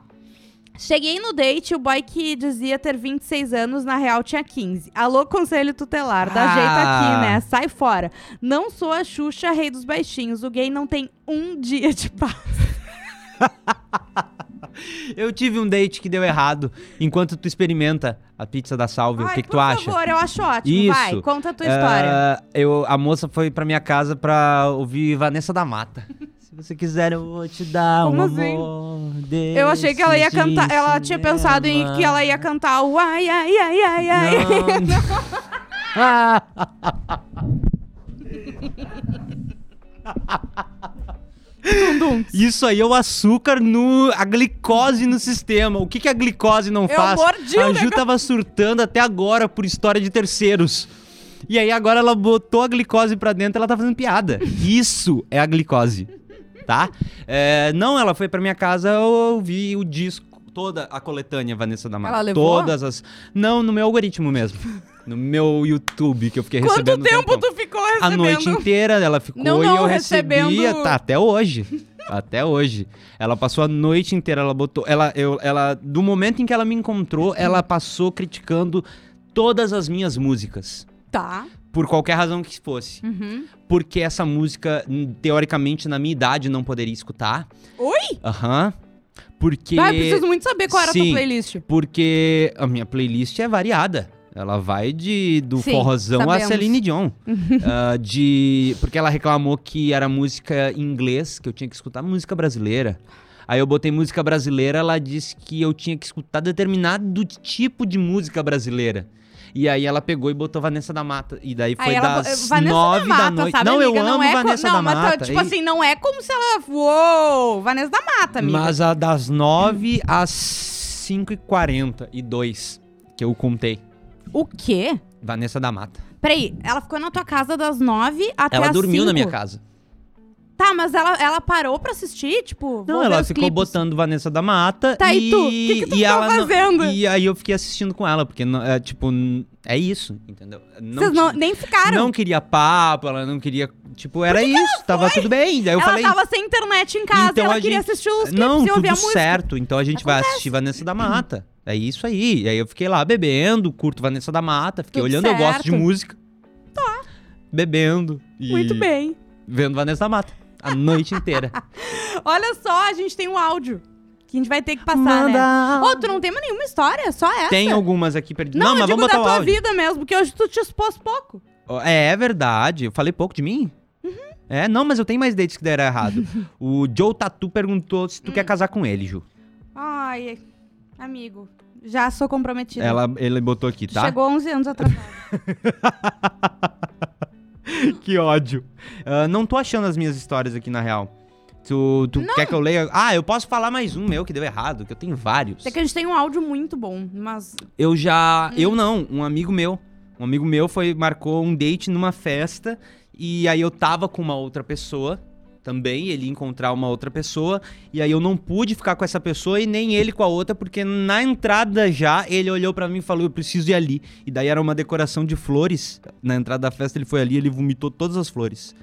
Speaker 1: cheguei no date, o boy que dizia ter 26 anos, na real tinha 15. Alô, conselho tutelar, dá
Speaker 2: Ah.
Speaker 1: jeito aqui, né? Sai fora. Não sou a Xuxa, rei dos baixinhos. O gay não tem um dia de paz.
Speaker 2: Eu tive um date que deu errado. Enquanto tu experimenta a pizza da Salve, o
Speaker 1: Ai,
Speaker 2: que, que
Speaker 1: por
Speaker 2: tu acha?
Speaker 1: favor, eu acho ótimo.
Speaker 2: Isso.
Speaker 1: Vai, conta a tua história.
Speaker 2: Ah, eu, a moça foi pra minha casa pra ouvir Vanessa da Mata. Se você quiser, eu vou te dar
Speaker 1: Como
Speaker 2: um
Speaker 1: assim?
Speaker 2: amor
Speaker 1: Eu achei que ela ia cantar. Ela tinha pensado em que ela ia cantar o ai, ai, ai, ai, ai.
Speaker 2: Isso aí é o açúcar no. a glicose no sistema. O que, que a glicose não
Speaker 1: Eu
Speaker 2: faz?
Speaker 1: mordi
Speaker 2: a Ju
Speaker 1: negócio.
Speaker 2: tava surtando até agora por história de terceiros. E aí agora ela botou a glicose pra dentro e ela tá fazendo piada. Isso é a glicose. Tá? É, não, ela foi pra minha casa, eu ouvi o disco, toda a coletânea Vanessa da Mata.
Speaker 1: Ela levou?
Speaker 2: Todas as. Não, no meu algoritmo mesmo. No meu YouTube, que eu fiquei
Speaker 1: Quanto
Speaker 2: recebendo. um
Speaker 1: tempo tu ficou
Speaker 2: A
Speaker 1: recebendo?
Speaker 2: noite inteira ela ficou
Speaker 1: Não,
Speaker 2: e
Speaker 1: não,
Speaker 2: eu recebia,
Speaker 1: recebendo-
Speaker 2: tá, até hoje. até hoje. Ela passou a noite inteira, ela botou, ela eu ela do momento em que ela me encontrou, ela passou criticando todas as minhas músicas,
Speaker 1: Tá.
Speaker 2: Por qualquer razão que fosse.
Speaker 1: Uhum.
Speaker 2: Porque essa música, teoricamente, na minha idade não poderia escutar.
Speaker 1: Oi?
Speaker 2: Aham. Porque
Speaker 1: Ah, eu preciso muito saber qual era a tua playlist.
Speaker 2: porque a minha playlist é variada. Ela vai de do
Speaker 1: Sim,
Speaker 2: forrozão a
Speaker 1: sabemos.
Speaker 2: Celine Dion. Ah, de porque ela reclamou que era música em inglês, que eu tinha que escutar música brasileira. Aí eu botei música brasileira, ela disse que eu tinha que escutar determinado tipo de música brasileira. E aí ela pegou e botou Vanessa da Mata. E daí foi
Speaker 1: ela,
Speaker 2: das nove
Speaker 1: da
Speaker 2: da, noite.
Speaker 1: sabe,
Speaker 2: não,
Speaker 1: amiga?
Speaker 2: eu amo
Speaker 1: é co-
Speaker 2: Vanessa
Speaker 1: não,
Speaker 2: da
Speaker 1: mas tá,
Speaker 2: Mata.
Speaker 1: tipo
Speaker 2: E-
Speaker 1: assim, não é como se ela... Uou! Vanessa da Mata, amiga.
Speaker 2: Mas a das 9 às 5 e 42 que eu contei.
Speaker 1: O quê?
Speaker 2: Vanessa da Mata.
Speaker 1: Peraí, ela ficou na tua casa das nove até
Speaker 2: Ela
Speaker 1: as
Speaker 2: dormiu na
Speaker 1: cinco?
Speaker 2: minha casa.
Speaker 1: Tá, mas ela, ela parou pra assistir? Tipo,
Speaker 2: Não, ela ficou
Speaker 1: clipes.
Speaker 2: botando Vanessa da Mata.
Speaker 1: Tá,
Speaker 2: e
Speaker 1: e tu? O que que tu ficou
Speaker 2: ela não-
Speaker 1: fazendo?
Speaker 2: e aí eu fiquei assistindo com ela, porque, não- é, tipo, é isso, entendeu? Não,
Speaker 1: Vocês não- nem ficaram.
Speaker 2: não queria papo, ela não queria. Tipo, era isso, tava tudo bem. Daí eu
Speaker 1: ela
Speaker 2: falei.
Speaker 1: tava sem internet em casa
Speaker 2: Então
Speaker 1: ela
Speaker 2: a
Speaker 1: queria
Speaker 2: gente-
Speaker 1: assistir os clipes
Speaker 2: Não,
Speaker 1: e ouvir a
Speaker 2: tudo
Speaker 1: música.
Speaker 2: certo. Então a gente vai assistir Vanessa da Mata. É isso aí. E aí eu fiquei lá bebendo, curto Vanessa da Mata, fiquei
Speaker 1: Tudo
Speaker 2: olhando, eu gosto de
Speaker 1: certo.
Speaker 2: música. Tá. Bebendo. E
Speaker 1: Muito bem.
Speaker 2: Vendo Vanessa da Mata. A noite inteira.
Speaker 1: Olha só, a gente tem um áudio que a gente vai ter que passar, né? Ô, tu não tem mais nenhuma história, só essa.
Speaker 2: Tem algumas aqui perdidas.
Speaker 1: Não,
Speaker 2: Não,
Speaker 1: eu
Speaker 2: mas
Speaker 1: digo
Speaker 2: vamos
Speaker 1: da
Speaker 2: botar o
Speaker 1: tua
Speaker 2: áudio.
Speaker 1: vida mesmo, porque hoje tu te expôs pouco.
Speaker 2: É, é verdade. Eu falei pouco de mim?
Speaker 1: Uhum.
Speaker 2: É, não, mas eu tenho mais dates que deram errado. o Joe Tatu perguntou se tu
Speaker 1: Hum.
Speaker 2: quer casar com ele, Ju.
Speaker 1: Ai, amigo, já sou comprometida.
Speaker 2: Ela, ele botou aqui, tá?
Speaker 1: Chegou 11 anos atrasado.
Speaker 2: Que ódio. Ah, não tô achando as minhas histórias aqui, na real. Tu, tu quer que eu leia? Ah, eu posso falar mais um meu que deu errado, que eu tenho vários.
Speaker 1: É que a gente tem um áudio muito bom, mas...
Speaker 2: Eu já.
Speaker 1: Hum.
Speaker 2: Eu não, um amigo meu. Um amigo meu foi marcou um date numa festa e aí eu tava com uma outra pessoa também, ele ia encontrar uma outra pessoa e aí eu não pude ficar com essa pessoa e nem ele com a outra porque na entrada já ele olhou pra mim e falou eu preciso ir ali. E daí era uma decoração de flores. Na entrada da festa ele foi ali, ele vomitou todas as flores.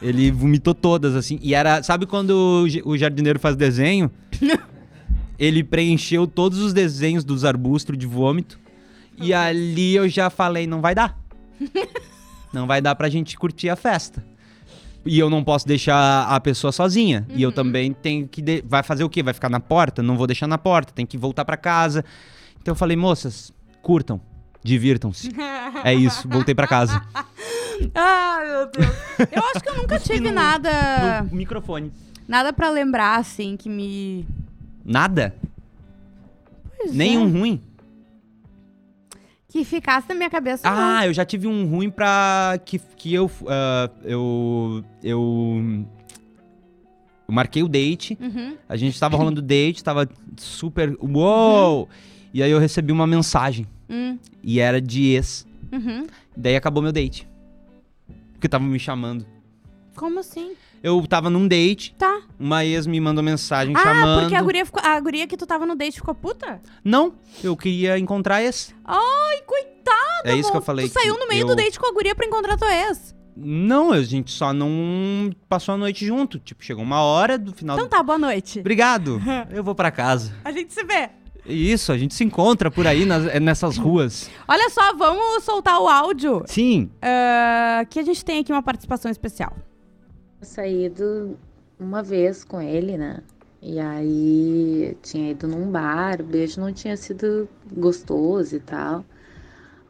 Speaker 2: Ele vomitou todas assim. E era, sabe quando o jardineiro faz desenho? ele preencheu todos os desenhos dos arbustos de vômito. E ali eu já falei, não vai dar. não vai dar pra gente curtir a festa. E eu não posso deixar a pessoa sozinha. E eu também tenho que. de- Vai fazer o quê? Vai ficar na porta? Não vou deixar na porta, tem que voltar pra casa. Então eu falei, moças, curtam, divirtam-se. É isso, voltei pra casa.
Speaker 1: Ai, meu Deus. Eu acho que eu nunca tive
Speaker 2: no-
Speaker 1: nada...
Speaker 2: No microfone.
Speaker 1: Nada pra lembrar, assim, que me...
Speaker 2: Nada?
Speaker 1: Pois
Speaker 2: Nenhum
Speaker 1: é,
Speaker 2: ruim?
Speaker 1: Que ficasse na minha cabeça.
Speaker 2: Ah, eu já tive um ruim pra. que, que eu. ah, eu. Eu. Eu marquei o date.
Speaker 1: Uhum.
Speaker 2: A gente tava rolando date, tava super. Uou! E aí eu recebi uma mensagem.
Speaker 1: Hum,
Speaker 2: E era de ex.
Speaker 1: uhum.
Speaker 2: Daí acabou meu date. Porque tava me chamando.
Speaker 1: Como assim?
Speaker 2: Eu tava num date,
Speaker 1: Tá.
Speaker 2: uma ex me mandou mensagem
Speaker 1: Ah,
Speaker 2: chamando.
Speaker 1: porque a guria, ficou, a guria que tu tava no date ficou puta?
Speaker 2: Não, eu queria encontrar ex.
Speaker 1: Ai, coitada,
Speaker 2: É isso que eu
Speaker 1: amor.
Speaker 2: falei.
Speaker 1: Tu saiu no meio
Speaker 2: eu-
Speaker 1: do date com a guria pra encontrar tua ex.
Speaker 2: Não, a gente só não passou a noite junto. Tipo, chegou uma hora do final
Speaker 1: Então tá, boa noite.
Speaker 2: Obrigado. Eu vou pra casa.
Speaker 1: A gente se vê.
Speaker 2: Isso, a gente se encontra por aí nas- eh, nessas ruas.
Speaker 1: Olha só, vamos soltar o áudio.
Speaker 2: Sim.
Speaker 1: ah, que a gente tem aqui uma participação especial.
Speaker 3: Saído uma vez com ele, né? E aí tinha ido num bar, o beijo não tinha sido gostoso e tal.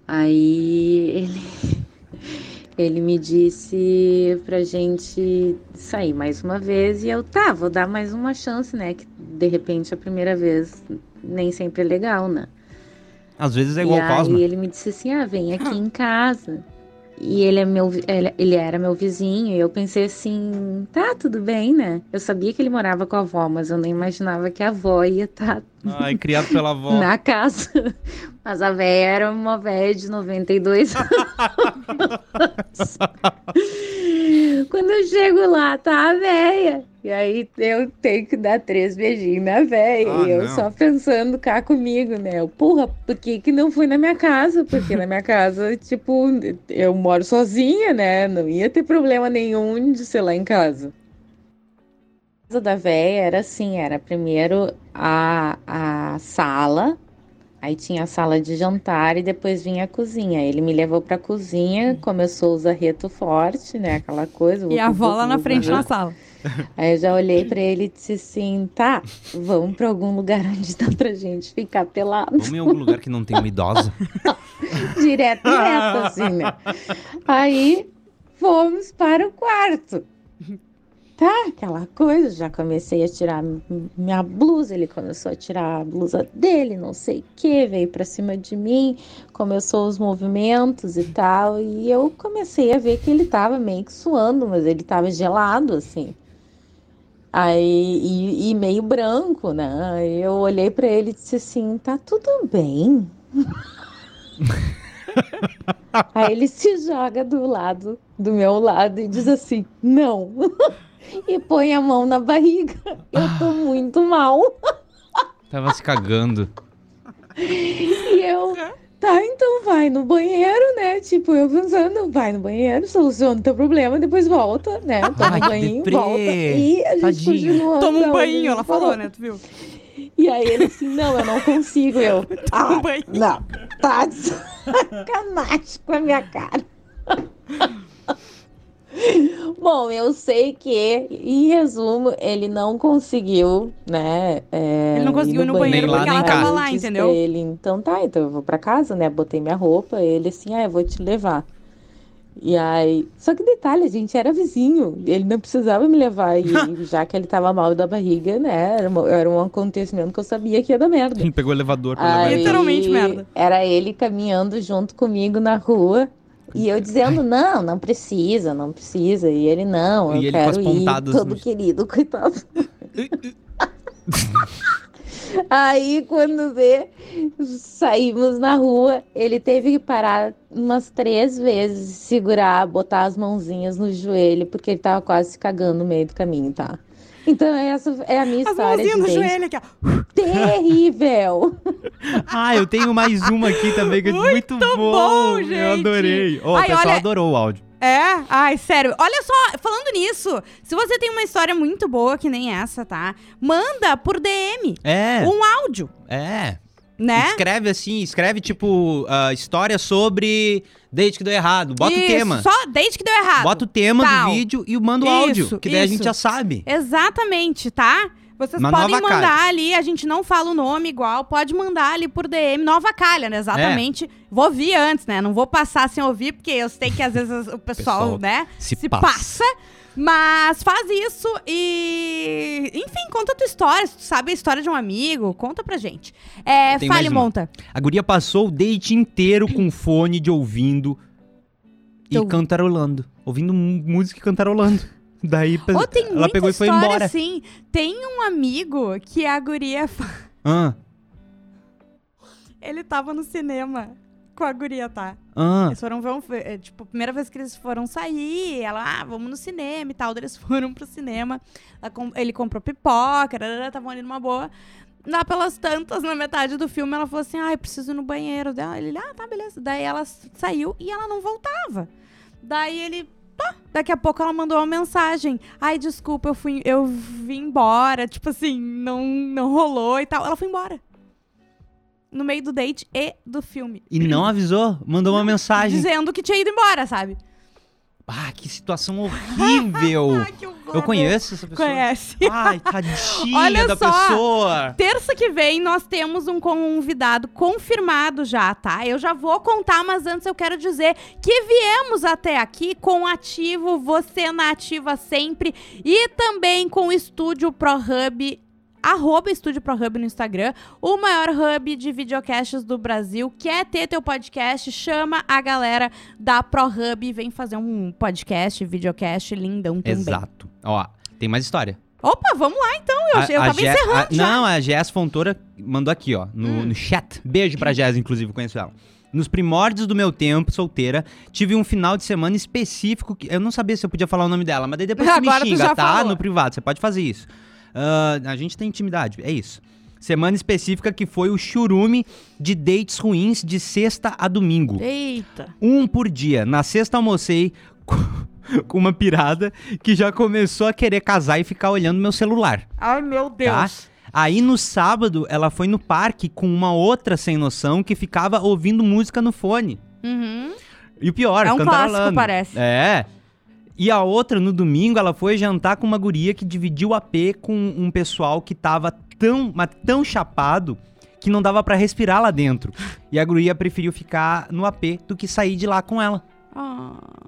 Speaker 3: Aí ele ele me disse pra gente sair mais uma vez e eu tá, vou dar mais uma chance, né? Que de repente a primeira vez nem sempre é legal, né?
Speaker 2: Às vezes é igual
Speaker 3: e
Speaker 2: Cosma.
Speaker 3: aí ele me disse assim, ah, vem aqui em casa. E ele, é meu, ele, era meu vizinho, e eu pensei assim, tá, tudo bem, né? Eu sabia que ele morava com a avó, mas eu nem imaginava que a avó ia estar
Speaker 2: Ai, criado pela avó.
Speaker 3: na casa. Mas a véia era uma véia de 92 anos. Quando eu chego lá, tá a véia. E aí eu tenho que dar três beijinhos na véia.
Speaker 2: Ah,
Speaker 3: e eu
Speaker 2: não.
Speaker 3: só pensando cá comigo, né? Eu, porra, por que que não fui na minha casa? Porque na minha casa, tipo, eu moro sozinha, né? Não ia ter problema nenhum de ser lá em casa. A casa da véia era assim, era primeiro a, a sala, aí tinha a sala de jantar e depois vinha a cozinha. Ele me levou pra cozinha, começou o zarreto forte, né? Aquela coisa.
Speaker 1: E a avó lá na frente
Speaker 3: vucu.
Speaker 1: na sala.
Speaker 3: Aí eu já olhei pra ele e disse assim, tá, vamos pra algum lugar onde dá pra gente ficar pelado.
Speaker 2: Vamos em algum lugar que não tem uma idosa.
Speaker 3: direto, direto, assim, né? Aí fomos para o quarto. Tá, aquela coisa, já comecei a tirar minha blusa, ele começou a tirar a blusa dele, não sei o que, veio pra cima de mim, começou os movimentos e tal, e eu comecei a ver que ele tava meio que suando, mas ele tava gelado, assim. Aí, e, e meio branco, né? Eu olhei pra ele e disse assim: tá tudo bem? Aí ele se joga do lado, do meu lado, e diz assim: não. e põe a mão na barriga. Eu tô muito mal.
Speaker 2: Tava se cagando.
Speaker 3: E eu, tá, então vai no banheiro, né? Tipo, eu pensando, vai no banheiro, soluciona o teu problema, depois volta, né? Toma
Speaker 2: Ai,
Speaker 3: um banho,
Speaker 2: deprê.
Speaker 3: volta. E a gente
Speaker 2: Tadinha.
Speaker 3: continua.
Speaker 1: Toma um banho, ela falou, né? Tu viu?
Speaker 3: E aí ele assim, não, eu não consigo. Eu, ah,
Speaker 1: um banho.
Speaker 3: não, tá de sacanagem com a minha cara. Bom, eu sei que, em resumo, ele não conseguiu, né? é,
Speaker 1: Ele não conseguiu ir no banheiro
Speaker 2: lá,
Speaker 1: porque ela tava lá,
Speaker 3: Eu disse
Speaker 1: entendeu?
Speaker 3: pra Ele, então tá, então eu vou pra casa, né? Botei minha roupa, ele assim, ah, eu vou te levar. E aí, só que detalhe, a gente era vizinho, ele não precisava me levar, e já que ele tava mal da barriga, né? Era, uma- era um acontecimento que eu sabia que ia dar merda.
Speaker 2: Ele pegou o elevador pra levar
Speaker 3: Aí,
Speaker 2: ele.
Speaker 1: Literalmente merda.
Speaker 3: Era ele caminhando junto comigo na rua. E eu dizendo, não, não precisa, não precisa. E ele, não, eu
Speaker 2: E ele com as
Speaker 3: quero ir, todo
Speaker 2: no-
Speaker 3: querido, coitado. Aí, quando vê, saímos na rua, ele teve que parar umas três vezes, segurar, botar as mãozinhas no joelho, porque ele tava quase se cagando no meio do caminho, tá? Então, essa é a minha
Speaker 1: As
Speaker 3: história
Speaker 1: mãozinhas
Speaker 3: de
Speaker 1: no joelho aqui, ó.
Speaker 3: Terrível!
Speaker 2: Ah, eu tenho mais uma aqui também, que é muito,
Speaker 1: bom,
Speaker 2: bom.
Speaker 1: gente.
Speaker 2: Eu adorei. Ó,
Speaker 1: Ai,
Speaker 2: o pessoal
Speaker 1: olha-
Speaker 2: adorou o áudio.
Speaker 1: É? Ai, sério. Olha só, falando nisso, se você tem uma história muito boa que nem essa, tá? Manda por DM
Speaker 2: É,
Speaker 1: um áudio,
Speaker 2: é.
Speaker 1: né?
Speaker 2: Escreve assim, escreve tipo, ah, história sobre date que deu errado. Bota
Speaker 1: Isso,
Speaker 2: o tema.
Speaker 1: Só desde que deu errado.
Speaker 2: Bota o tema
Speaker 1: Tal.
Speaker 2: do vídeo e manda o
Speaker 1: Isso,
Speaker 2: áudio. Que daí a
Speaker 1: isso.
Speaker 2: gente já sabe.
Speaker 1: Exatamente, tá? Vocês
Speaker 2: Uma
Speaker 1: podem mandar
Speaker 2: calha.
Speaker 1: ali, a gente não fala o nome igual, pode mandar ali por DM, nova calha, né?
Speaker 2: É.
Speaker 1: Exatamente. Vou ouvir antes, né? Não vou passar sem ouvir, porque eu sei que às vezes o pessoal,
Speaker 2: Pessoal
Speaker 1: né,
Speaker 2: se
Speaker 1: passa.
Speaker 2: passa.
Speaker 1: Mas faz isso e. Enfim, conta a tua história. Se tu sabe a história de um amigo, conta pra gente. É, fale, monta.
Speaker 2: A guria passou o date inteiro com fone de ouvindo e
Speaker 1: Eu-
Speaker 2: cantarolando. Ouvindo música e cantarolando. Daí
Speaker 1: Ô, tem
Speaker 2: ela pegou e foi
Speaker 1: história
Speaker 2: embora.
Speaker 1: assim. Tem um amigo que a guria.
Speaker 2: Ah,
Speaker 1: Ele tava no cinema com a guria, tá?
Speaker 2: ah.
Speaker 1: Eles foram ver é, Tipo, primeira vez que eles foram sair, ela, ah, vamos no cinema e tal. Daí eles foram pro cinema. Ele comprou pipoca, estavam ali numa boa. Lá pelas tantas, na metade do filme, ela falou assim: ah, eu preciso ir no banheiro dela. Ele, ah, tá, beleza. Daí ela saiu e ela não voltava. Daí ele. Tá. Daqui a pouco ela mandou uma mensagem. Ai, desculpa, eu fui, eu vim embora. Tipo assim, não, não rolou e tal. Ela foi embora. No meio do date e do filme.
Speaker 2: E não avisou? Mandou uma mensagem.
Speaker 1: Dizendo que tinha ido embora, sabe?
Speaker 2: Ah, que situação horrível.
Speaker 1: Que horror.
Speaker 2: Eu conheço essa pessoa.
Speaker 1: Conhece.
Speaker 2: Ai, tadinha
Speaker 1: Olha
Speaker 2: da
Speaker 1: só.
Speaker 2: pessoa.
Speaker 1: Terça que vem nós temos um convidado confirmado já, tá? Eu já vou contar, mas antes eu quero dizer que viemos até aqui com ativo Você na Ativa Sempre e também com o Estúdio ProHub. Arroba Estúdio ProHub no Instagram, o maior hub de videocasts do Brasil. Quer ter teu podcast? Chama a galera da ProHub e vem fazer um podcast, videocast lindão também.
Speaker 2: Exato. Ó, tem mais história.
Speaker 1: Opa, vamos lá então. Eu, eu tava encerrando
Speaker 2: a-. Não, a Jess Fontoura mandou aqui, ó, no,
Speaker 1: Hum.
Speaker 2: no chat. Beijo pra Jess, inclusive, conheço ela. Nos primórdios do meu tempo, solteira, tive um final de semana específico que eu não sabia se eu podia falar o nome dela, mas daí depois você me xinga, tá?
Speaker 1: falou.
Speaker 2: No privado, você pode fazer isso. Ah, a gente tem intimidade, é isso. Semana específica que foi o churume de dates ruins de sexta a domingo.
Speaker 1: Eita.
Speaker 2: Um por dia. Na sexta almocei com- uma pirada que já começou a querer casar e ficar olhando meu celular.
Speaker 1: Ai, meu Deus.
Speaker 2: Tá? Aí no sábado ela foi no parque com uma outra sem noção que ficava ouvindo música no fone.
Speaker 1: Uhum.
Speaker 2: E o pior,
Speaker 1: É um clássico, parece.
Speaker 2: É. E a outra, no domingo, ela foi jantar com uma guria que dividiu o AP com um pessoal que tava tão, mas tão chapado que não dava pra respirar lá dentro. E a guria preferiu ficar no AP do que sair de lá com ela.
Speaker 1: Ah.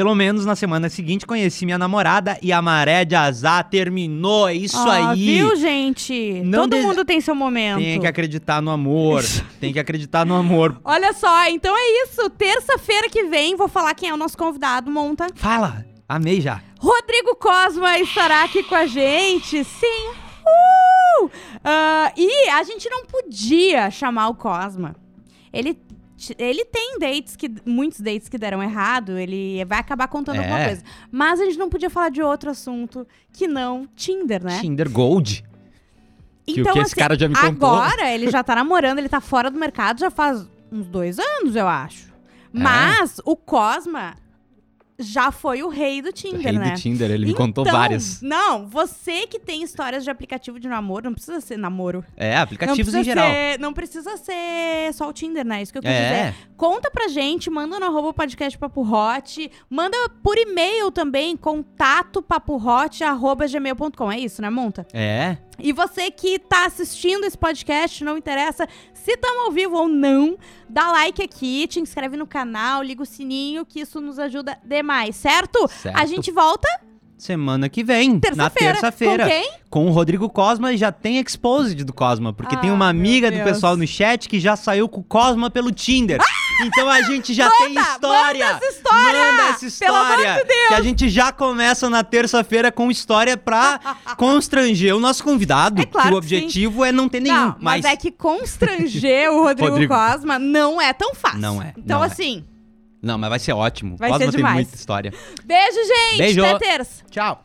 Speaker 2: Pelo menos na semana seguinte conheci minha namorada e a maré de azar terminou. É isso
Speaker 1: Ah,
Speaker 2: aí.
Speaker 1: Viu, gente?
Speaker 2: Não
Speaker 1: Todo
Speaker 2: de-
Speaker 1: mundo tem seu momento.
Speaker 2: Tem que acreditar no amor. Tem que acreditar no amor.
Speaker 1: Olha só, então é isso. Terça-feira que vem, vou falar quem é o nosso convidado, monta.
Speaker 2: Fala. Amei já.
Speaker 1: Rodrigo Cosma estará aqui com a gente. Sim. Uh! Ah, e a gente não podia chamar o Cosma. Ele ele tem dates que. Muitos dates que deram errado, ele vai acabar contando
Speaker 2: É.
Speaker 1: alguma coisa. Mas a gente não podia falar de outro assunto que não Tinder, né?
Speaker 2: Tinder Gold. Que o
Speaker 1: Então,
Speaker 2: que esse
Speaker 1: assim,
Speaker 2: cara já me contou.
Speaker 1: Agora ele já tá namorando, ele tá fora do mercado já faz uns dois anos, eu acho.
Speaker 2: É.
Speaker 1: Mas o Cosma já foi o rei do Tinder,
Speaker 2: Rei
Speaker 1: né?
Speaker 2: do Tinder, ele me contou
Speaker 1: Então,
Speaker 2: várias.
Speaker 1: Não, você que tem histórias de aplicativo de namoro, não precisa ser namoro.
Speaker 2: É, aplicativos em geral.
Speaker 1: ser- não precisa ser só o Tinder, né? Isso que eu quis
Speaker 2: É.
Speaker 1: dizer. Conta pra gente, manda no arroba podcast Papo Hot, manda por e-mail também, contato papohot, arroba gmail.com. É isso, né, Monta?
Speaker 2: É.
Speaker 1: E você que tá assistindo esse podcast, não interessa se estamos ao vivo ou não, dá like aqui, te inscreve no canal, liga o sininho, que isso nos ajuda demais, certo?
Speaker 2: Certo.
Speaker 1: A gente volta
Speaker 2: Semana que vem, na
Speaker 1: terça-feira. Com quem?
Speaker 2: Com o Rodrigo Cosma e já tem Exposed do Cosma. Porque tem
Speaker 1: Ah,
Speaker 2: uma amiga
Speaker 1: meu
Speaker 2: do
Speaker 1: Deus.
Speaker 2: pessoal no chat que já saiu com o Cosma pelo Tinder. Então a gente já tem
Speaker 1: Manda,
Speaker 2: história.
Speaker 1: manda essa história!
Speaker 2: Manda essa
Speaker 1: Pelo amor
Speaker 2: história. Que a gente já começa na terça-feira com história pra constranger o nosso convidado.
Speaker 1: É claro
Speaker 2: que o
Speaker 1: que sim.
Speaker 2: objetivo é não ter nenhum.
Speaker 1: Não, mas é que constranger o Rodrigo,
Speaker 2: Rodrigo.
Speaker 1: Cosma não é tão fácil.
Speaker 2: Não é,
Speaker 1: Então,
Speaker 2: não é. Não, mas vai ser ótimo.
Speaker 1: Vai
Speaker 2: Cosma
Speaker 1: ser
Speaker 2: tem
Speaker 1: demais.
Speaker 2: muita história.
Speaker 1: beijo, gente!
Speaker 2: Beijo.
Speaker 1: Até terça!
Speaker 2: Tchau.